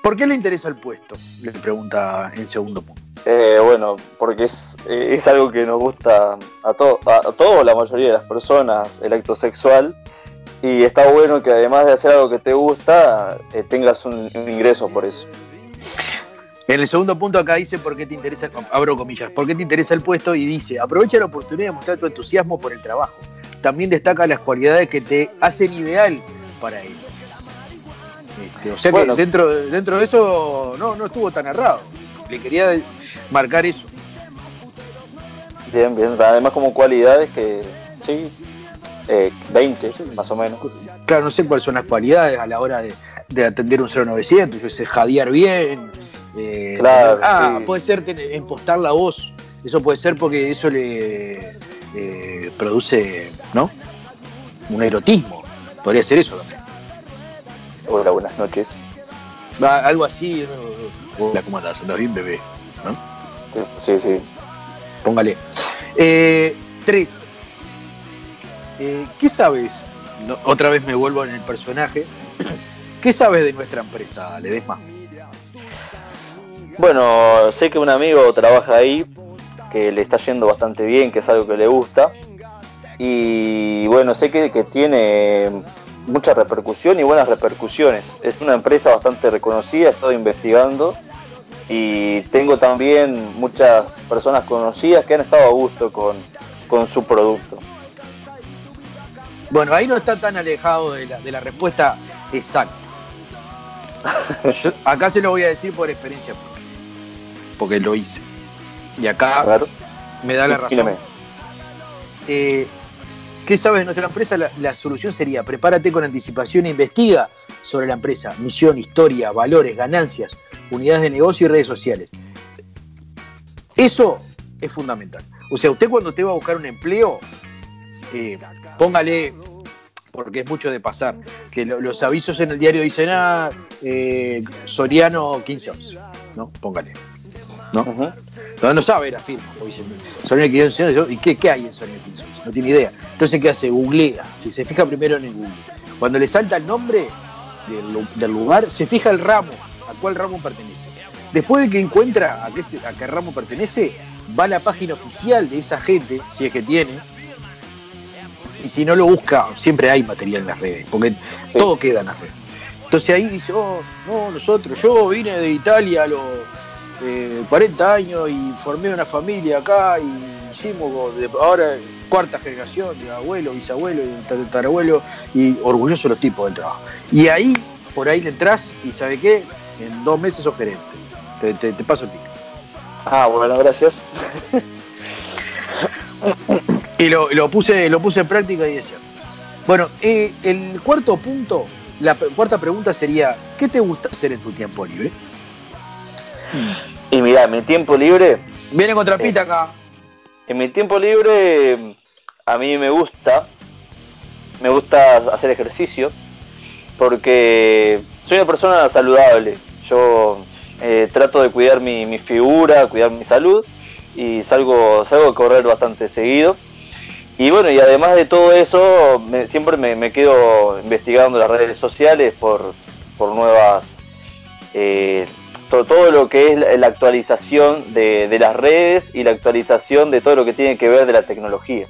¿Por qué le interesa el puesto? Le pregunta en segundo punto. Eh, bueno, porque es, eh, es algo que nos gusta a, to a, a todos, la mayoría de las personas, el acto sexual. Y está bueno que además de hacer algo que te gusta, eh, tengas un, un ingreso por eso. En el segundo punto acá dice por qué te interesa, abro comillas, por qué te interesa el puesto y dice, aprovecha la oportunidad de mostrar tu entusiasmo por el trabajo. También destaca las cualidades que te hacen ideal para él. Este, o sea Bueno. que dentro, dentro de eso no, no estuvo tan errado. Le quería marcar eso. Bien, bien. Además como cualidades que, sí, eh, 20 más o menos. Claro, no sé cuáles son las cualidades a la hora de, de atender un 0900, yo sé, jadear bien. eh, Claro, ah, sí. puede ser tener- impostar la voz. Eso puede ser porque eso le eh, produce, ¿no? Un erotismo. Podría ser eso también. Hola, buenas noches. Algo así. ¿no? Hola, ¿cómo andás? ¿Andás bien, bebé? ¿No? Sí, sí. Póngale. Eh, tres. Eh, ¿Qué sabes? No, otra vez me vuelvo en el personaje. ¿Qué sabes de nuestra empresa, Ledesma? Bueno, sé que un amigo trabaja ahí, que le está yendo bastante bien, que es algo que le gusta. Y bueno, sé que, que tiene mucha repercusión y buenas repercusiones. Es una empresa bastante reconocida, he estado investigando. Y tengo también muchas personas conocidas que han estado a gusto con, con su producto. Bueno, ahí no está tan alejado de la, de la respuesta exacta. Yo acá se lo voy a decir por experiencia porque lo hice. Y acá me da la razón. Eh, ¿Qué sabes de nuestra empresa? La, solución sería prepárate con anticipación e investiga sobre la empresa, misión, historia, valores, ganancias, unidades de negocio y redes sociales. Eso es fundamental. O sea, usted cuando te va a buscar un empleo, eh, póngale, porque es mucho de pasar, que lo- los avisos en el diario dicen, ah, eh, Soriano 15 11, ¿no? Póngale. ¿No? no, no sabe la firma. porque dice, Soriano 15 11, ¿y qué, qué hay en 15 11? No tiene idea. Entonces, ¿qué hace? Googlea. Si se fija primero en el Google. Cuando le salta el nombre del, lu- del lugar, se fija el ramo, a cuál ramo pertenece. Después de que encuentra a qué, a qué ramo pertenece, va a la página oficial de esa gente, si es que tiene, y si no lo busca, siempre hay material en las redes, porque todo queda en las redes. Entonces ahí dice, oh, no, nosotros, yo vine de Italia a los eh, 40 años y formé una familia acá y hicimos de- ahora cuarta generación de abuelo, bisabuelo y tatarabuelo y orgulloso de los tipos del trabajo. Y ahí, por ahí le entras y ¿sabe qué? En dos meses sos gerente. Te, te- te paso el pico. Ah, bueno, gracias. Y lo, lo puse, lo puse en práctica y decía. Bueno, eh, el cuarto punto, la cuarta pregunta sería, ¿qué te gusta hacer en tu tiempo libre? Y mira, en mi tiempo libre. Viene con trapita acá. En mi tiempo libre, a mí me gusta. Me gusta hacer ejercicio. Porque soy una persona saludable. Yo eh, trato de cuidar mi, mi figura, cuidar mi salud. Y salgo, salgo a correr bastante seguido. Y bueno, y además de todo eso, me- siempre me, me quedo investigando las redes sociales por, por nuevas eh, to- todo lo que es la, la actualización de, de las redes y la actualización de todo lo que tiene que ver de la tecnología.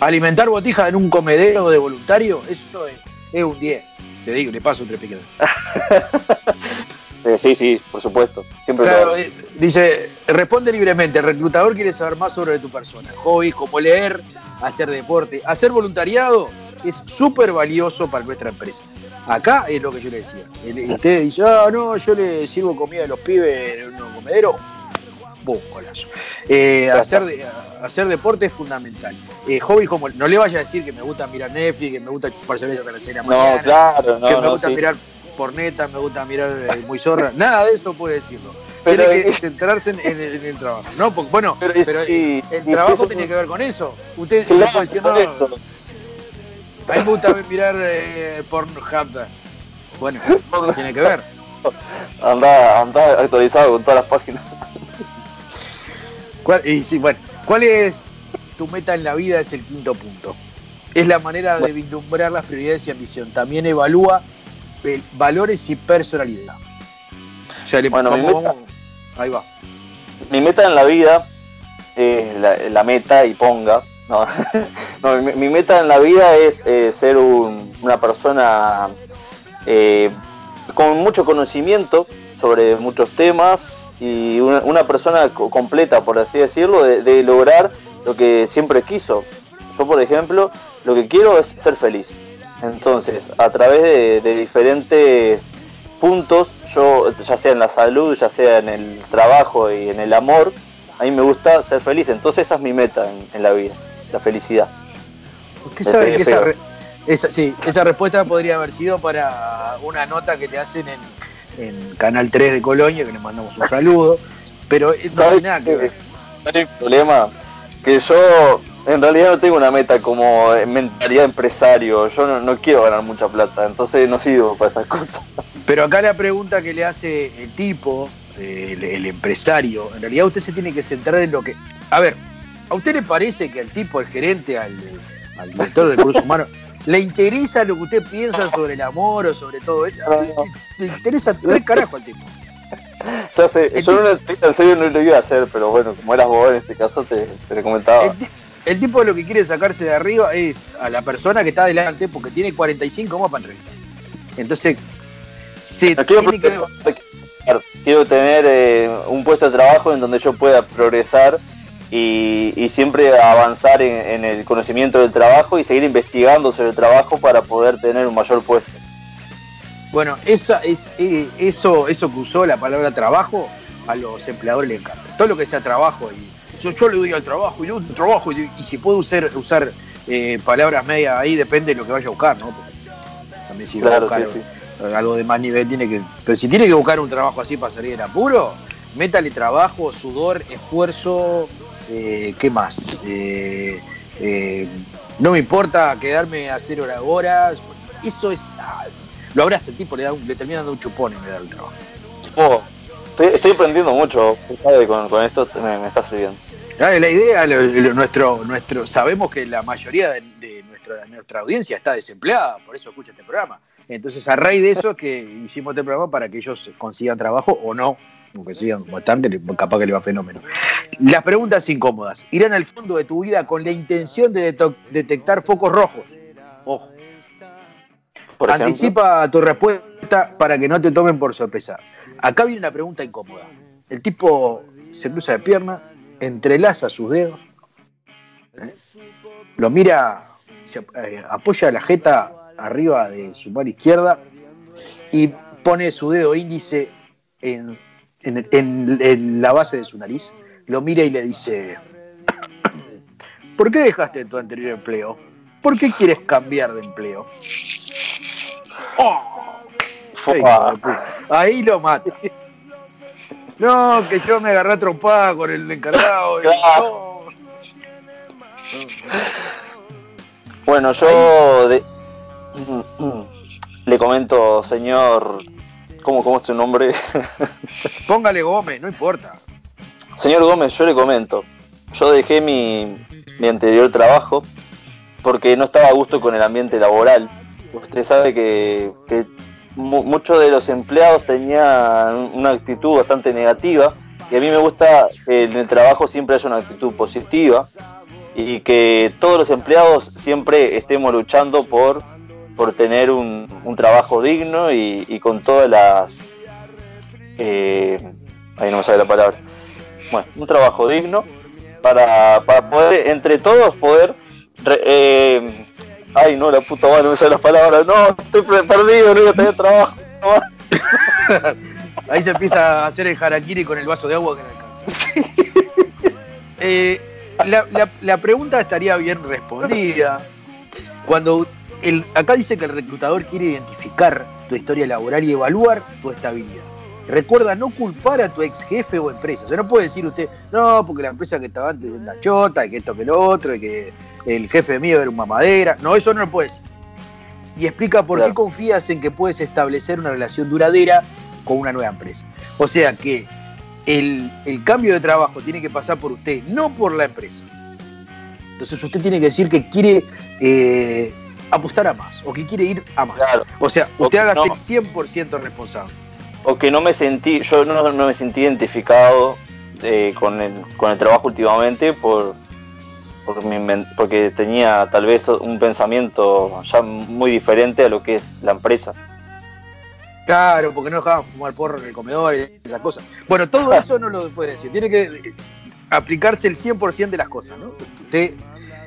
Alimentar botija en un comedero de voluntario, eso es, es un 10. Te digo, le paso tres piquetes. Eh, sí, sí, por supuesto. Siempre Claro, dice, responde libremente, el reclutador quiere saber más sobre tu persona. Hobbies como leer, hacer deporte, hacer voluntariado es súper valioso para nuestra empresa. Acá es lo que yo le decía. Usted dice, ah, no, yo le sirvo comida a los pibes en un comedero. Golazo. Eh, hacer, hacer deporte es fundamental. Eh, hobbies como, no le vaya a decir que me gusta mirar Netflix, que me gusta chupar cerveza hasta la No, mañana, claro, no, que me no, gusta sí. mirar porneta, me gusta mirar eh, muy zorra. Nada de eso puede decirlo. Pero tiene que centrarse en, en el, en el trabajo. No, porque, bueno, pero, el, y- el y trabajo si tiene que ver con eso. Usted Claro, no puede decir, no. A mí me gusta mirar eh, Pornhub. Bueno, tiene que ver. Anda, anda actualizado con todas las páginas. ¿Cuál, y sí, bueno, ¿cuál es tu meta en la vida? Es el quinto punto. Es la manera de vislumbrar las prioridades y ambición. También evalúa valores y personalidad. O sea, le Bueno, mi meta- vamos- Ahí va. mi meta en la vida, eh, la, la meta y ponga, no, mi, mi meta en la vida es eh, ser un- una persona eh, con mucho conocimiento sobre muchos temas y una, una persona co- completa, por así decirlo, de, lograr lo que siempre quiso. Yo, por ejemplo, lo que quiero es ser feliz. Entonces, a través de, diferentes puntos, yo, ya sea en la salud, ya sea en el trabajo y en el amor, a mí me gusta ser feliz. Entonces, esa es mi meta en la vida, la felicidad. Usted sabe que esa, feo. re- esa, sí, esa respuesta podría haber sido para una nota que le hacen en, en Canal 3 de Colonia, que le mandamos un saludo, pero eh, no hay nada que ver. ¿Sabes el problema? Que yo en realidad no tengo una meta como mentalidad empresario. Yo no, no quiero ganar mucha plata, entonces no sirvo para estas cosas. Pero acá la pregunta que le hace el tipo, el, el empresario, en realidad usted se tiene que centrar en lo que... A ver, ¿a usted le parece que al tipo, al gerente, al, al director de recursos humanos, le interesa lo que usted piensa sobre el amor o sobre todo eso? Le interesa tres carajos al tipo. Ya sé, yo no lo en serio no lo iba a hacer, pero bueno, como eras vos en este caso, te, te lo comentaba. El, el tipo lo que quiere sacarse de arriba es a la persona que está adelante porque tiene 45 más para entrevistar. Entonces, se No quiero tiene que... quiero tener eh, un puesto de trabajo en donde yo pueda progresar y, y siempre avanzar en, en el conocimiento del trabajo y seguir investigando sobre el trabajo para poder tener un mayor puesto. Bueno, esa es, eh, eso, eso que usó la palabra trabajo, a los empleadores les encanta. Todo lo que sea trabajo, y yo, yo le doy al trabajo y trabajo, y, y si puedo usar, usar eh, palabras medias ahí, depende de lo que vaya a buscar, ¿no? Porque también si va a Claro, buscar sí, algo de más nivel, tiene que. Pero si tiene que buscar un trabajo así para salir del apuro, métale trabajo, sudor, esfuerzo, eh, ¿qué más? Eh, eh, no me importa quedarme a cero horas. Eso es. ah, lo abraza el tipo, le, da un- le termina dando un chupón en vez de dar el trabajo. Oh, estoy, estoy aprendiendo mucho. Con, con esto me, me está sirviendo. Ah, La idea, lo- lo- nuestro, nuestro, sabemos que la mayoría de, de nuestra, de nuestra audiencia está desempleada, por eso escucha este programa. Entonces, a raíz de eso es que hicimos este programa para que ellos consigan trabajo o no, aunque sigan como están, que capaz que le va fenómeno. Las preguntas incómodas irán al fondo de tu vida con la intención de detectar focos rojos. Ojo. Por ejemplo. Anticipa tu respuesta para que no te tomen por sorpresa. Acá viene una pregunta incómoda. El tipo se cruza de pierna, entrelaza sus dedos, ¿eh? lo mira, se eh, apoya la jeta arriba de su mano izquierda y pone su dedo índice en, en- en- en la base de su nariz, lo mira y le dice, ¿por qué dejaste tu anterior empleo? ¿Por qué quieres cambiar de empleo? ¡Oh! Ahí lo mata. No, que yo me agarré a trompada con el encargado. no. Bueno, yo de- le comento, señor, ¿cómo, cómo es su nombre? Póngale Gómez, no importa. Señor Gómez, yo le comento, yo dejé mi, mi anterior trabajo porque no estaba a gusto con el ambiente laboral. Usted sabe que, que mu- muchos de los empleados tenían una actitud bastante negativa y a mí me gusta que en el trabajo siempre haya una actitud positiva y que todos los empleados siempre estemos luchando por, por tener un, un trabajo digno y, y con todas las... eh, ahí no me sale la palabra. Bueno, un trabajo digno para, para poder, entre todos, poder... re- eh, ay, no, la puta madre, no me sale las palabras. No, estoy perdido, no voy a tener trabajo. Ahí se empieza a hacer el harakiri con el vaso de agua que no alcanza. Eh, la, la- la pregunta estaría bien respondida. Cuando el, acá dice que el reclutador quiere identificar tu historia laboral y evaluar tu estabilidad. Recuerda no culpar a tu ex jefe o empresa. O sea, no puede decir usted, no, porque la empresa que estaba antes es una chota, y que esto que lo otro, y que el jefe mío era un mamadera. No, eso no lo puede decir. Y explica por qué confías en que puedes establecer una relación duradera con una nueva empresa. O sea que el, el cambio de trabajo tiene que pasar por usted, no por la empresa. Entonces usted tiene que decir que quiere eh, apostar a más o que quiere ir a más. Claro. O sea, usted haga no. el 100% responsable. o que no me sentí, yo no, no me sentí identificado eh, con, el, con el trabajo últimamente por, por mi porque tenía tal vez un pensamiento ya muy diferente a lo que es la empresa. Claro, porque no dejaban fumar porro en el comedor y esas cosas. Bueno, todo eso no lo puede decir. Tiene que eh, aplicarse el 100% de las cosas, ¿no? Usted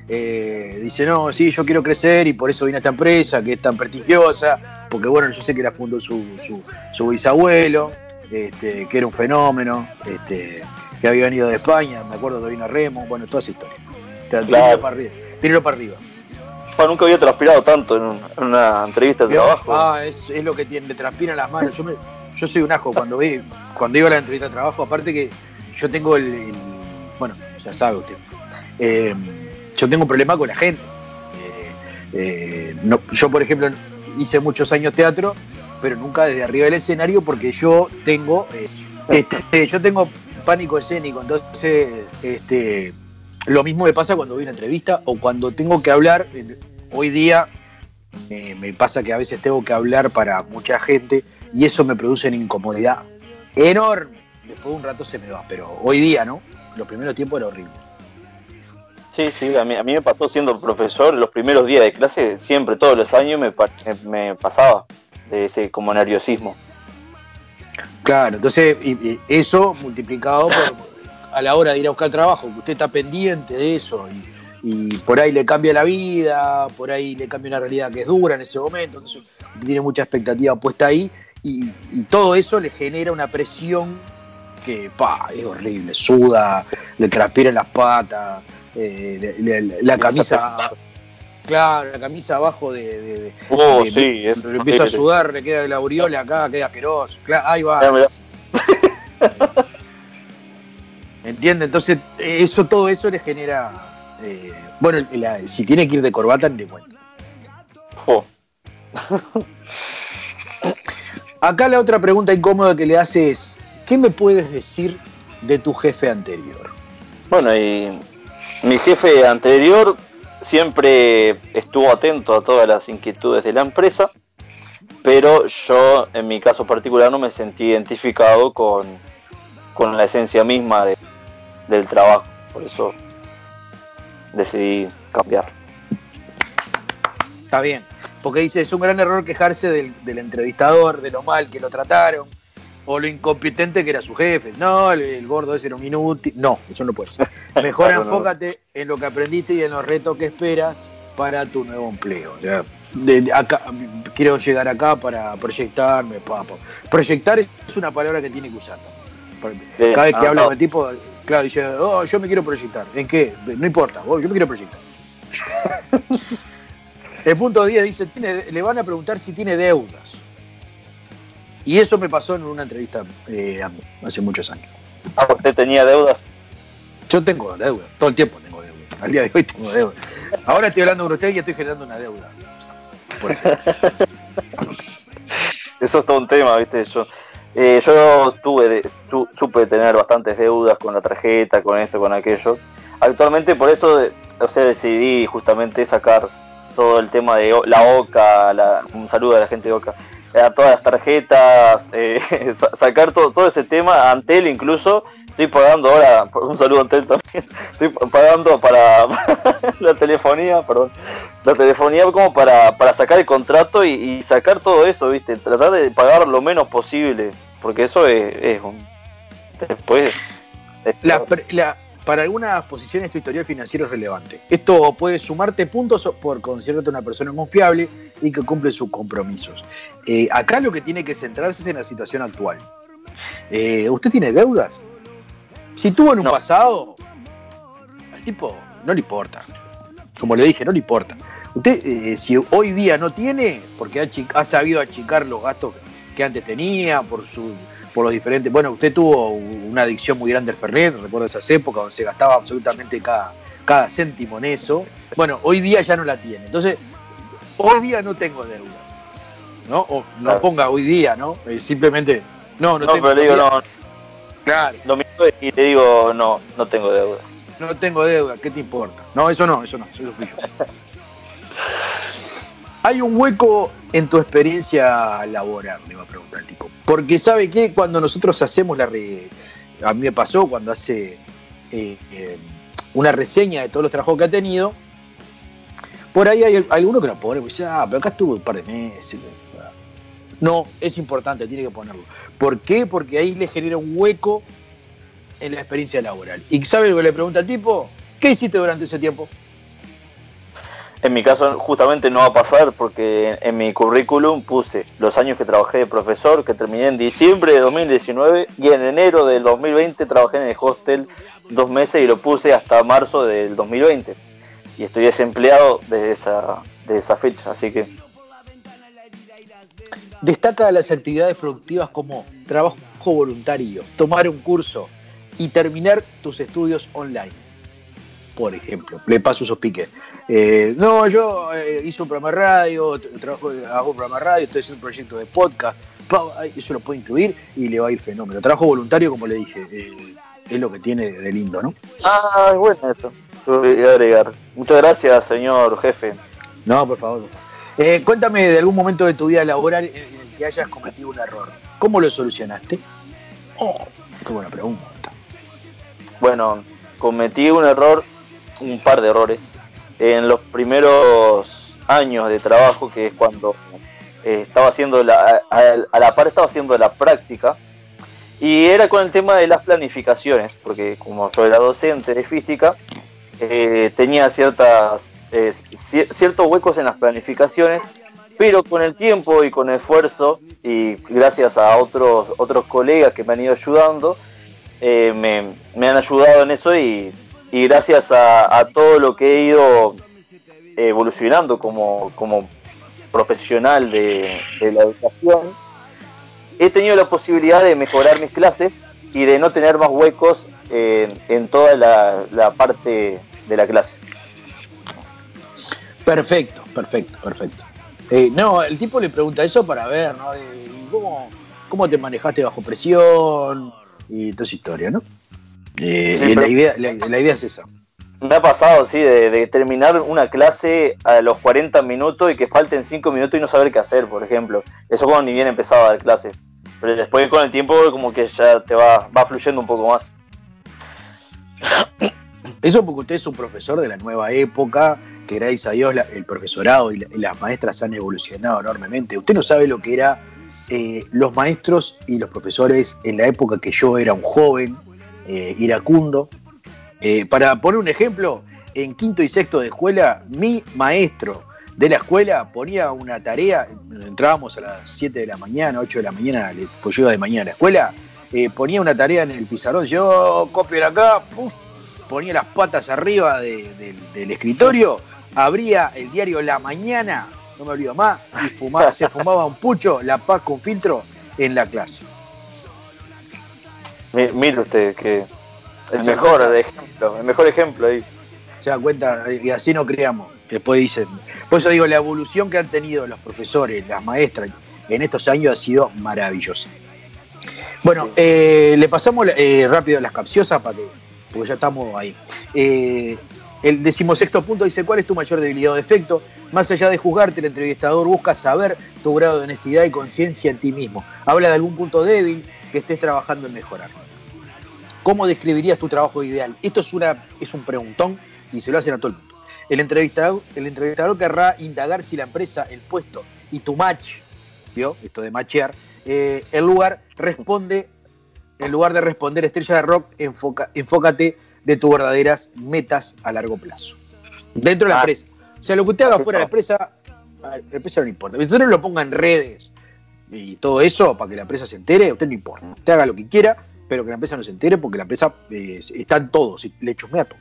eh, dice, no, sí, yo quiero crecer y por eso vine a esta empresa que es tan prestigiosa, porque bueno, yo sé que la fundó su, su, su bisabuelo, este, que era un fenómeno, este, que había venido de España, me acuerdo que vino a Remo, bueno, toda esa historia. O sea, Claro. para arriba. Tíralo para arriba. Yo nunca había transpirado tanto en, un- en una entrevista de trabajo. Ah, es, es lo que tiene, le transpiran las manos. Yo, me- yo soy un asco cuando vi, cuando iba a la entrevista de trabajo, aparte que yo tengo el, el- bueno, ya sabe usted, eh, yo tengo un problema con la gente. Eh, eh, yo, por ejemplo, hice muchos años teatro, pero nunca desde arriba del escenario porque yo tengo, eh, este, yo tengo pánico escénico, entonces, este, lo mismo me pasa cuando voy a una entrevista o cuando tengo que hablar. Hoy día me pasa que a veces tengo que hablar para mucha gente y eso me produce una incomodidad enorme. Después de un rato se me va, pero hoy día, ¿no? Los primeros tiempos era horrible. Sí, sí, a mí, me pasó siendo profesor, los primeros días de clase, siempre, todos los años me, me pasaba de ese como nerviosismo. Claro, entonces y- eso multiplicado por, a la hora de ir a buscar trabajo, que usted está pendiente de eso y, por ahí le cambia la vida, por ahí le cambia una realidad que es dura en ese momento, entonces tiene mucha expectativa puesta ahí y, y todo eso le genera una presión que pa, es horrible, suda, le transpiran las patas, eh, la camisa, claro, la camisa abajo de, de- de- Oh, de- sí, es le empieza a sudar, le queda la aureola acá, queda asqueroso, claro, ahí va. Ya, mirá. ¿Entiende? Entonces, eso, todo eso le genera. eh, bueno, la- si tiene que ir de corbata, ni le cuento. Jo. Acá la otra pregunta incómoda que le hace es: ¿qué me puedes decir de tu jefe anterior? Bueno, y mi jefe anterior siempre estuvo atento a todas las inquietudes de la empresa, pero yo en mi caso particular no me sentí identificado con, con la esencia misma de- del trabajo, por eso decidí cambiar. Está bien. Porque dice: es un gran error quejarse del, del entrevistador, de lo mal que lo trataron, o lo incompetente que era su jefe. No, el, el gordo ese era un inútil. No, eso no puede ser. Mejor Claro, no. enfócate en lo que aprendiste y en los retos que esperas para tu nuevo empleo. De- de acá, quiero llegar acá para proyectarme, papá. Proyectar es una palabra que tiene que usar. Cada vez que ah, habla no. con el tipo, claro, dice, oh, yo me quiero proyectar. ¿En qué? No importa, oh, yo me quiero proyectar. El punto 10 dice, tiene- le van a preguntar si tiene deudas. Y eso me pasó en una entrevista eh, a mí, hace muchos años. Ah, ¿Usted tenía deudas? Yo tengo deuda, todo el tiempo tengo deuda. Al día de hoy tengo deuda. Ahora estoy hablando con usted y estoy generando una deuda. Por. Eso es todo un tema, ¿viste? Yo, eh, yo tuve de- su- supe tener bastantes deudas con la tarjeta, con esto, con aquello. Actualmente por eso, de- o sea, decidí justamente sacar todo el tema de la OCA, la- un saludo a la gente de OCA, a todas las tarjetas, eh, sa- sacar todo, todo ese tema, Antel incluso, estoy pagando ahora, un saludo a Antel también, estoy pagando para la telefonía, perdón, la telefonía como para, para sacar el contrato y, y sacar todo eso, ¿viste? Tratar de pagar lo menos posible, porque eso es, es un... Después... es- La pre- la- para algunas posiciones tu historial financiero es relevante. Esto puede sumarte puntos por considerarte una persona confiable y que cumple sus compromisos. Eh, acá lo que tiene que centrarse es en la situación actual. Eh, ¿Usted tiene deudas? Si tuvo en un pasado, al tipo no le importa. Como le dije, no le importa. Usted, eh, si hoy día no tiene, porque ha sabido achicar los gastos que antes tenía, por su por los diferentes. Bueno, usted tuvo una adicción muy grande al Fernet, recuerdo esas épocas donde se gastaba absolutamente cada, cada céntimo en eso. Bueno, hoy día ya no la tiene. Entonces, hoy día no tengo deudas. ¿No? O no ponga hoy día, ¿no? Eh, simplemente, no, no, No, tengo pero digo, deudas. no. Claro. Y le digo, no, no tengo deudas. No tengo deuda, ¿qué te importa? No, eso no, eso no, eso fui yo. hay un hueco en tu experiencia laboral, me va a preguntar el. Porque sabe que cuando nosotros hacemos la... Re... A mí me pasó cuando hace eh, eh, una reseña de todos los trabajos que ha tenido, por ahí hay alguno que lo pone, pues ah, pero acá estuvo un par de meses. No, es importante, tiene que ponerlo. ¿Por qué? Porque ahí le genera un hueco en la experiencia laboral. ¿Y sabe lo que le pregunta al tipo? ¿Qué hiciste durante ese tiempo? En mi caso justamente no va a pasar porque en mi currículum puse los años que trabajé de profesor, que terminé en diciembre de 2019 y en enero del 2020 trabajé en el hostel dos meses y lo puse hasta marzo del 2020. Y estoy desempleado desde esa, desde esa fecha, así que... Destaca las actividades productivas como trabajo voluntario, tomar un curso y terminar tus estudios online. Por ejemplo, le paso esos piques. Eh, no, yo eh, hice un programa de radio, trabajo, hago un programa de radio, estoy haciendo un proyecto de podcast. Eso lo puede incluir y le va a ir fenómeno. Trabajo voluntario, como le dije, eh, es lo que tiene de lindo, ¿no? Ah, bueno eso. Voy a agregar. Muchas gracias, señor jefe. No, por favor. cuéntame de algún momento de tu vida laboral en el que hayas cometido un error. ¿Cómo lo solucionaste? Oh, qué buena pregunta. Bueno, cometí un error, un par de errores en los primeros años de trabajo, que es cuando eh, estaba haciendo la, a, la par estaba haciendo la práctica, y era con el tema de las planificaciones, porque como yo era docente de física, eh, tenía ciertas, eh, ciertos huecos en las planificaciones, pero con el tiempo y con esfuerzo, y gracias a otros, otros colegas que me han ido ayudando, me, me, han ayudado en eso y y gracias a, todo lo que he ido evolucionando como, profesional de, la educación, he tenido la posibilidad de mejorar mis clases y de no tener más huecos en toda la, parte de la clase. Perfecto, perfecto, perfecto. Eh, no, el tipo le pregunta eso para ver, ¿no? ¿Cómo, ¿Cómo te manejaste bajo presión? Y toda esa historia, ¿no? Eh, la, idea, la, idea es esa. Me ha pasado, sí, de, terminar una clase a los 40 minutos y que falten 5 minutos y no saber qué hacer, por ejemplo. Eso cuando ni bien empezaba a dar clase. Pero después con el tiempo como que ya te va, va fluyendo un poco más. Eso porque usted es un profesor de la nueva época, que gracias a Dios el profesorado y, las maestras han evolucionado enormemente. Usted no sabe lo que era eh, los maestros y los profesores en la época que yo era un joven, eh, iracundo. Eh, para poner un ejemplo, en quinto y sexto de escuela, mi maestro de la escuela ponía una tarea, entrábamos a las 7 de la mañana, 8 de la mañana, pues yo iba de mañana a la escuela, eh, ponía una tarea en el pizarrón, yo copio acá, ponía las patas arriba del escritorio, abría el diario La Mañana, no me olvido más, y fumaba, se fumaba un pucho, la paz con filtro en la clase. Mire usted que el mejor ejemplo, el mejor ejemplo ahí. Se da cuenta, y así no creamos. Después dicen. Por eso digo, la evolución que han tenido los profesores, las maestras, en estos años ha sido maravillosa. Bueno, eh, le pasamos eh, rápido las capciosas para que, porque ya estamos ahí. Eh, el decimosexto punto dice: ¿Cuál es tu mayor debilidad o defecto? Más allá de juzgarte, el entrevistador busca saber tu grado de honestidad y conciencia en ti mismo. Habla de algún punto débil, que estés trabajando en mejorar. ¿Cómo describirías tu trabajo ideal? Esto es, una, es un preguntón y se lo hacen a todo el mundo. El entrevistador, el entrevistador querrá indagar si la empresa, el puesto y tu match, ¿vio? Esto de matchear, eh, el lugar responde, en lugar de responder estrella de rock, enfócate de tus verdaderas metas a largo plazo. Dentro de la ah. empresa. O sea, lo que usted haga fuera de la empresa, la empresa no importa. Usted no lo ponga en redes, y todo eso para que la empresa se entere, a usted no importa. Usted haga lo que quiera, pero que la empresa no se entere porque la empresa eh, está en todo, le chusmea todo.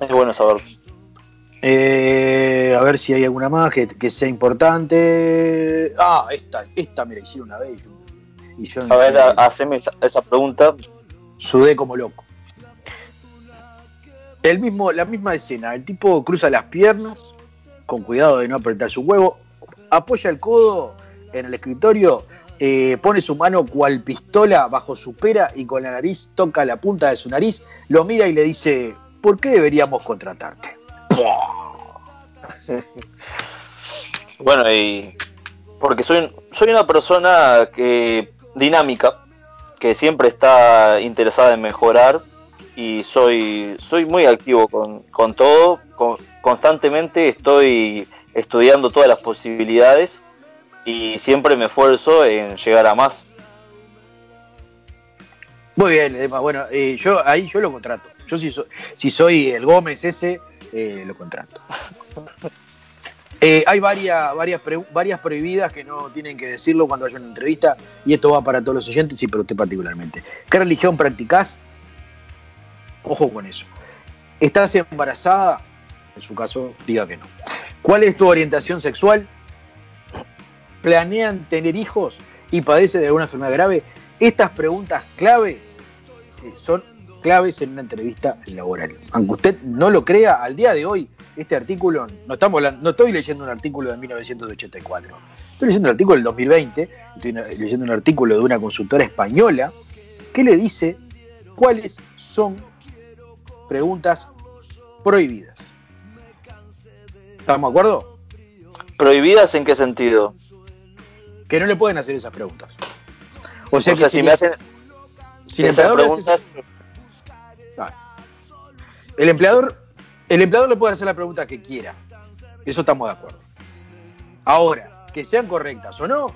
Es bueno saber. Eh, a ver si hay alguna más que, sea importante. Ah, esta, esta me la hicieron una vez. Y yo a ver, haceme esa, pregunta. Sudé como loco. El mismo, la misma escena, el tipo cruza las piernas, con cuidado de no apretar su huevo, apoya el codo en el escritorio, eh, pone su mano cual pistola bajo su pera y con la nariz toca la punta de su nariz, lo mira y le dice, ¿por qué deberíamos contratarte? Bueno, y porque soy, soy una persona que dinámica, que siempre está interesada en mejorar y soy, soy muy activo con, con todo, con- constantemente estoy estudiando todas las posibilidades y siempre me esfuerzo en llegar a más. Muy bien. Bueno, eh, yo ahí yo lo contrato. Yo si, so- si soy el Gómez ese, eh, lo contrato. Eh, hay varias, varias, varias prohibidas que no tienen que decirlo cuando haya una entrevista, y esto va para todos los oyentes, sí, pero usted particularmente. ¿Qué religión practicás? Ojo con eso. ¿Estás embarazada? En su caso, diga que no. ¿Cuál es tu orientación sexual? ¿Planean tener hijos y padece de alguna enfermedad grave? Estas preguntas clave eh, son claves en una entrevista laboral. Aunque usted no lo crea, al día de hoy, este artículo, no, estamos no estoy leyendo un artículo de 1984, estoy leyendo un artículo del 2020, estoy leyendo un artículo de una consultora española que le dice cuáles son preguntas prohibidas. ¿Estamos de acuerdo? ¿Prohibidas en qué sentido? Que no le pueden hacer esas preguntas. O sea, O sea, que si me hacen si el esas hace preguntas, Claro. El empleador, el empleador le puede hacer la pregunta que quiera. Eso estamos de acuerdo. Ahora, que sean correctas o no,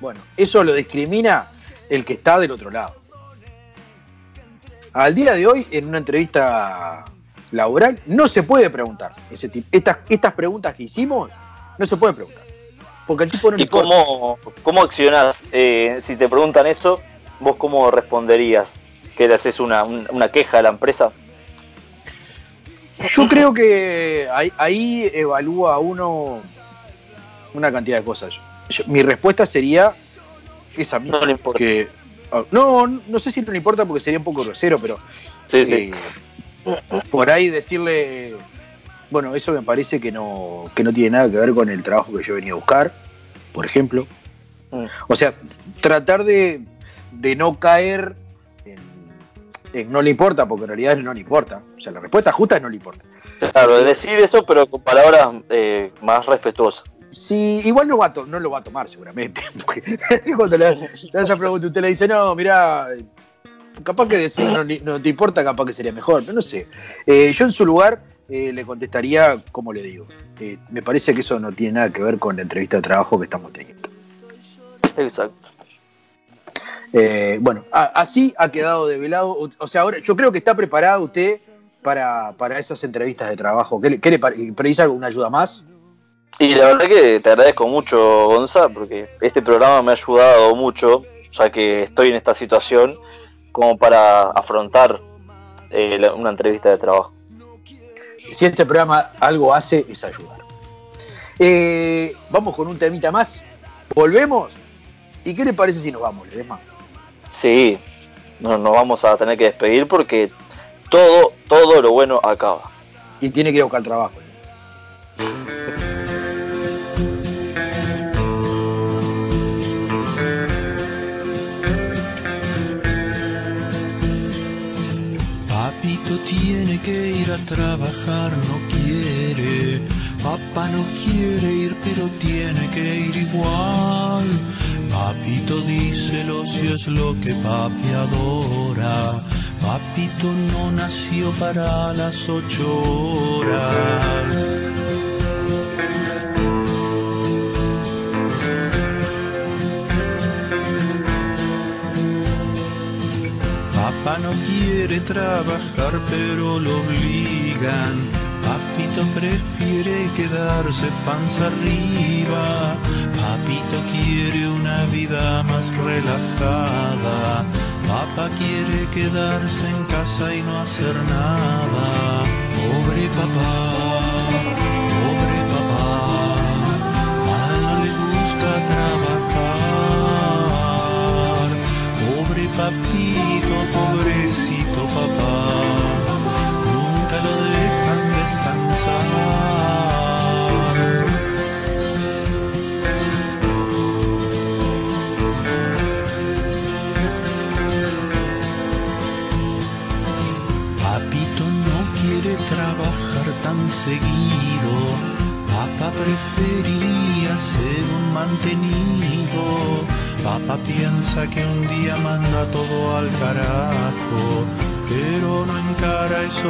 bueno, eso lo discrimina el que está del otro lado. Al día de hoy, en una entrevista laboral, no se puede preguntar ese tipo. Estas, estas preguntas que hicimos, no se puede preguntar. Porque el tipo no ¿Y cómo, cómo accionás? Eh, si te preguntan eso, ¿vos cómo responderías? ¿Que le haces una, un- una queja a la empresa? Yo creo que ahí, ahí evalúa uno una cantidad de cosas. Yo- mi respuesta sería esa misma. No le importa. Que, ah, no, no sé si no le importa porque sería un poco grosero, pero Sí, sí. Por ahí decirle, bueno, eso me parece que no, que no tiene nada que ver con el trabajo que yo venía a buscar, por ejemplo. Mm. O sea, tratar de, de no caer en, en no le importa, porque en realidad no le importa. O sea, la respuesta justa es no le importa. Claro, decir eso, pero con palabras eh, más respetuosas. Sí, igual no, va a no lo va a tomar seguramente. Porque cuando le hace le hace esa pregunta, usted le dice, no, mira, capaz que decir no, te importa, capaz que sería mejor, pero no sé. Eh, yo en su lugar eh, le contestaría como le digo. Eh, me parece que eso no tiene nada que ver con la entrevista de trabajo que estamos teniendo. Exacto. Bueno, a- así ha quedado develado. O, o sea, ahora yo creo que está preparado usted para, para esas entrevistas de trabajo. ¿Qué le precisa alguna ayuda más? Y la verdad que te agradezco mucho, Gonza, porque este programa me ha ayudado mucho, ya que estoy en esta situación, como para afrontar eh, la- una entrevista de trabajo. si este programa algo hace, es ayudar. Eh, vamos con un temita más. Volvemos. ¿Y qué le parece si nos vamos, Ledesma? Sí, no, nos vamos a tener que despedir porque todo, todo lo bueno acaba. Y tiene que ir a buscar trabajo. Papito tiene que ir a trabajar, no quiere. Papá no quiere ir, pero tiene que ir igual. Papito díselo si es lo que papi adora. Papito no nació para las ocho horas. Papá no quiere trabajar pero lo obligan. Papito prefiere quedarse panza arriba. Papito quiere una vida más relajada. Papá quiere quedarse en casa y no hacer nada. Pobre papá,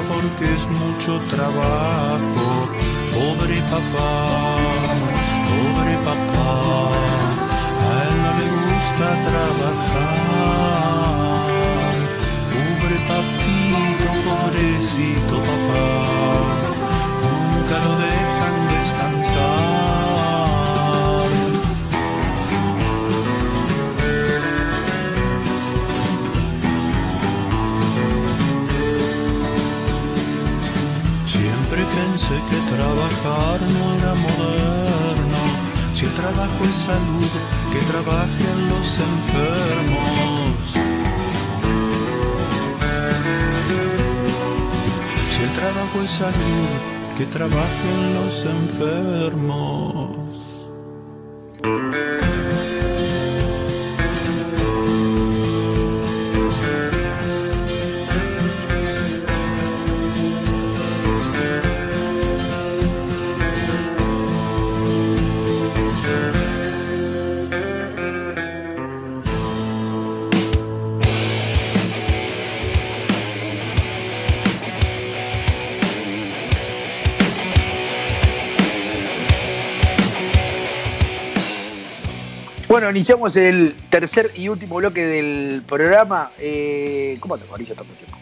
porque es mucho trabajo. Pobre papá, pobre papá, a él no le gusta trabajar. Trabajo es salud, que trabajen los enfermos. Si el trabajo es salud, que trabajen los enfermos. Iniciamos el tercer y último bloque del programa. Eh, ¿Cómo te Mauricio? Tanto tiempo.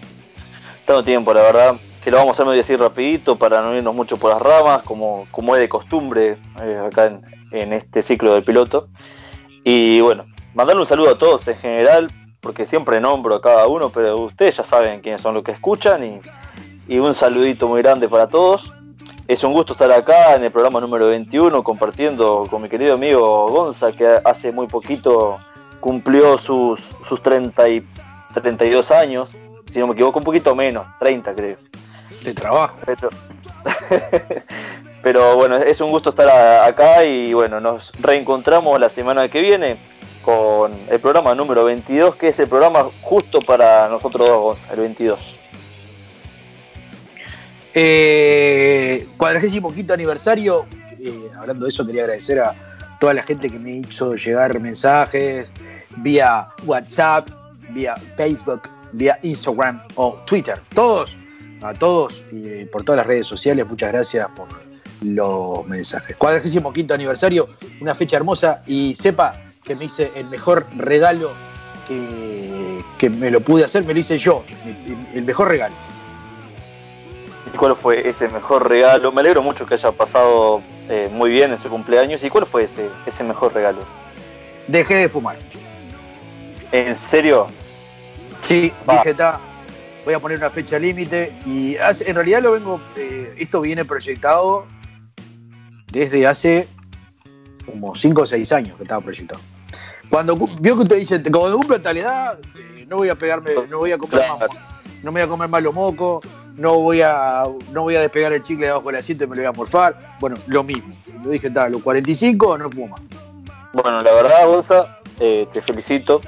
Tanto tiempo, la verdad, que lo vamos a así rapidito para no irnos mucho por las ramas, como, como es de costumbre eh, acá en, este ciclo del piloto. Y bueno, mandarle un saludo a todos en general, porque siempre nombro a cada uno, pero ustedes ya saben quiénes son los que escuchan y un saludito muy grande para todos. Es un gusto estar acá en el programa número 21 compartiendo con mi querido amigo Gonza, que hace muy poquito cumplió sus, sus 30 y 32 años, si no me equivoco, un poquito menos, 30 creo. De trabajo. Pero, pero bueno, es un gusto estar a- acá y bueno, nos reencontramos la semana que viene con el programa número 22, que es el programa justo para nosotros dos, Gonza, el 22. Eh, cuadragésimo quinto aniversario. eh, hablando de eso, quería agradecer a toda la gente que me hizo llegar mensajes vía WhatsApp, vía Facebook, vía Instagram o Twitter. Todos, a todos y eh, por todas las redes sociales, muchas gracias por los mensajes. Cuadragésimo quinto aniversario, una fecha hermosa y sepa que me hice el mejor regalo que, que me lo pude hacer, me lo hice yo, el- el mejor regalo. ¿Y cuál fue ese mejor regalo? Me alegro mucho que haya pasado eh, muy bien en su cumpleaños. ¿Y cuál fue ese, ese mejor regalo? Dejé de fumar. ¿En serio? Sí, dije, "Ta, voy a poner una fecha límite y hace- en realidad lo vengo, eh, esto viene proyectado desde hace como 5 o 6 años que estaba proyectado. Cuando cu- vio que usted dice, cuando cumpla tal edad, eh, no voy a pegarme, no voy a comer más, mo- no me voy a comer más los mocos, no voy a, no voy a despegar el chicle de abajo del asiento y me lo voy a morfar. Bueno, lo mismo. Yo dije, tal, los 45 no fumo más. Bueno, la verdad, Gonza, eh, te felicito.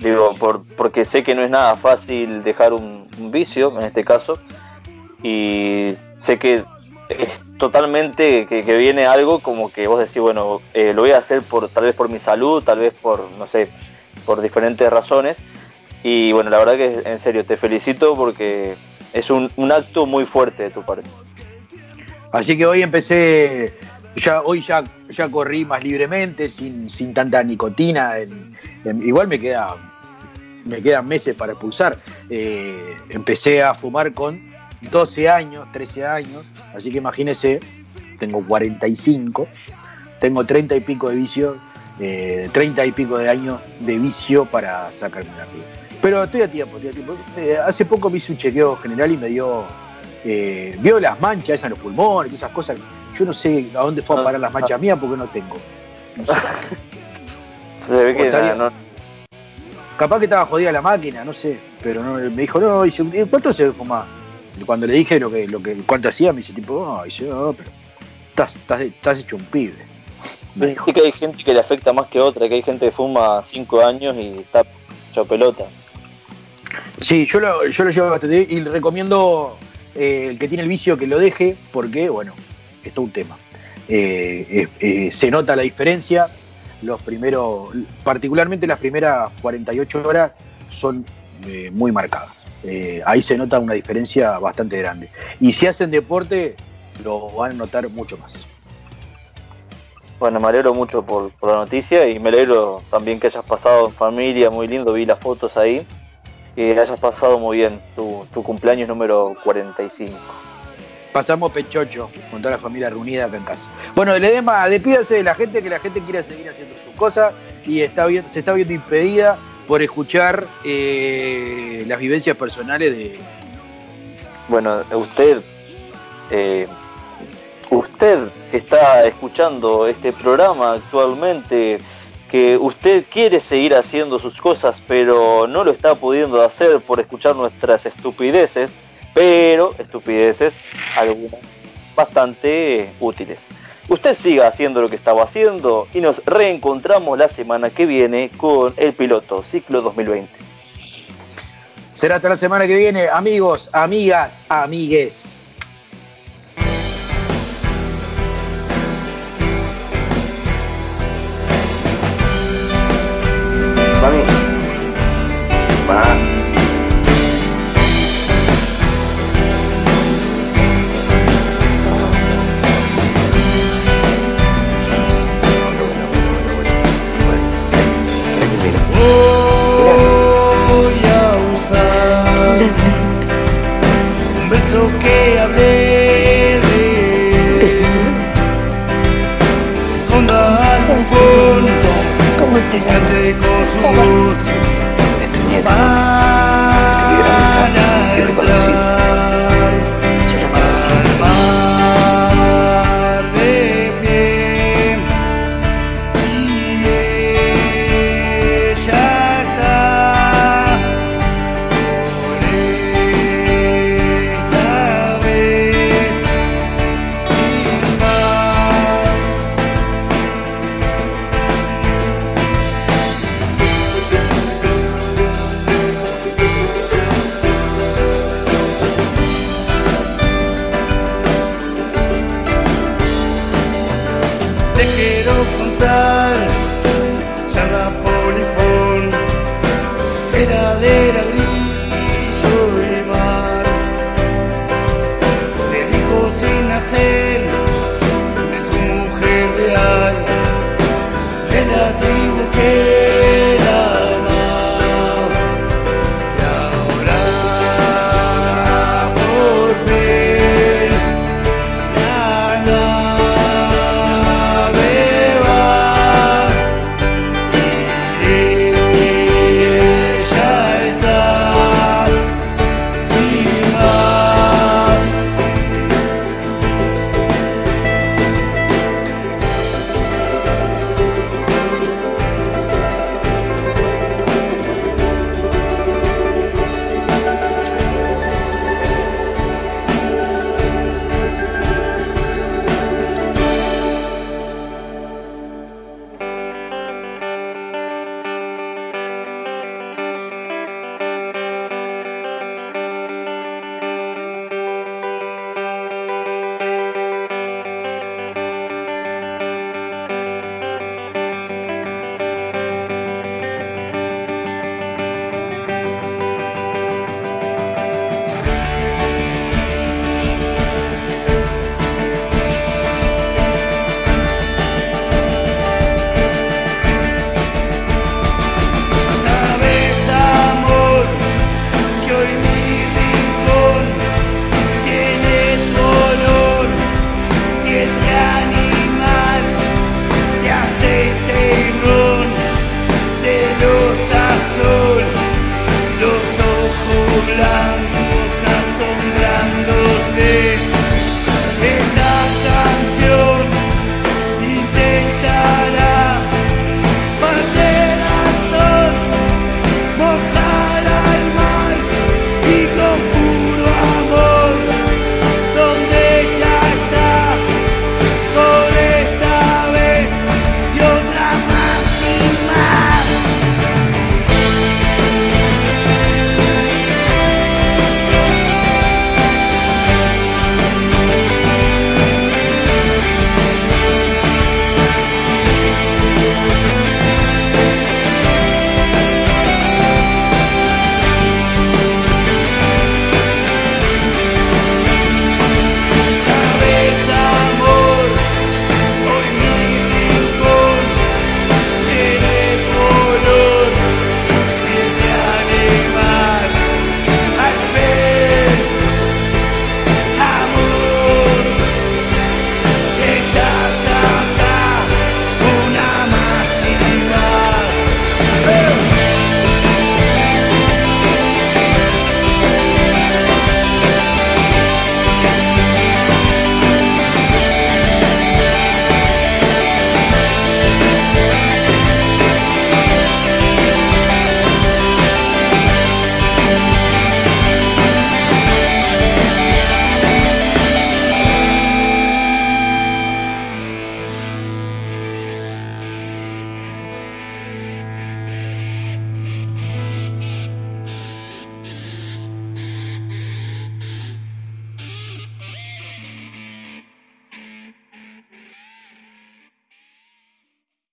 Digo, por, porque sé que no es nada fácil dejar un, un vicio, en este caso. Y sé que es totalmente que, que viene algo como que vos decís, bueno, eh, lo voy a hacer por tal vez por mi salud, tal vez por, no sé, por diferentes razones. Y bueno, la verdad que en serio, te felicito porque es un, un acto muy fuerte de tu parte. Así que hoy empecé, ya, hoy ya, ya corrí más libremente, sin, sin tanta nicotina. igual me queda me quedan meses para expulsar. Eh, empecé a fumar con 12 años, 13 años, así que imagínese, tengo 45, tengo 30 y pico de vicio, eh, 30 y pico de años de vicio para sacarme la piel. Pero estoy a tiempo, estoy a tiempo. Eh, hace poco me hice un chequeo general y me dio eh, vio las manchas esas en los pulmones, esas cosas. Yo no sé a dónde fue a parar las manchas mías porque no tengo. No sé. Se ve que estaría- no- Capaz que estaba jodida la máquina, no sé. Pero no, me dijo, no, dice, ¿cuánto se fumaba? Y Cuando le dije lo que, lo que, cuánto hacía, me dice tipo, no, dice, no, pero estás, estás, estás hecho un pibe. Sí que hay gente que le afecta más que otra, que hay gente que fuma 5 años y está hecho pelota. Sí, yo lo, yo lo llevo bastante y recomiendo eh, el que tiene el vicio que lo deje, porque, bueno, es todo un tema. eh, eh, se nota la diferencia. Los primeros, particularmente las primeras 48 horas, son eh, muy marcadas. Ahí se nota una diferencia bastante grande. Y si hacen deporte, lo van a notar mucho más. Bueno, me alegro mucho por la noticia y me alegro también que hayas pasado en familia, muy lindo, vi las fotos ahí. Que hayas pasado muy bien tu, tu cumpleaños número 45. Pasamos pechocho con toda la familia reunida acá en casa. Bueno, Ledema, despídase de la gente, que la gente quiere seguir haciendo sus cosas y está bien, se está viendo impedida por escuchar eh, las vivencias personales de, Bueno, usted, eh, usted que está escuchando este programa actualmente, que usted quiere seguir haciendo sus cosas, pero no lo está pudiendo hacer por escuchar nuestras estupideces, pero estupideces algunas bastante útiles. Usted siga haciendo lo que estaba haciendo y nos reencontramos la semana que viene con el piloto ciclo 2020. Será hasta la semana que viene, amigos, amigas, amigues. Que hablé de Honda al bufón que cante con su voz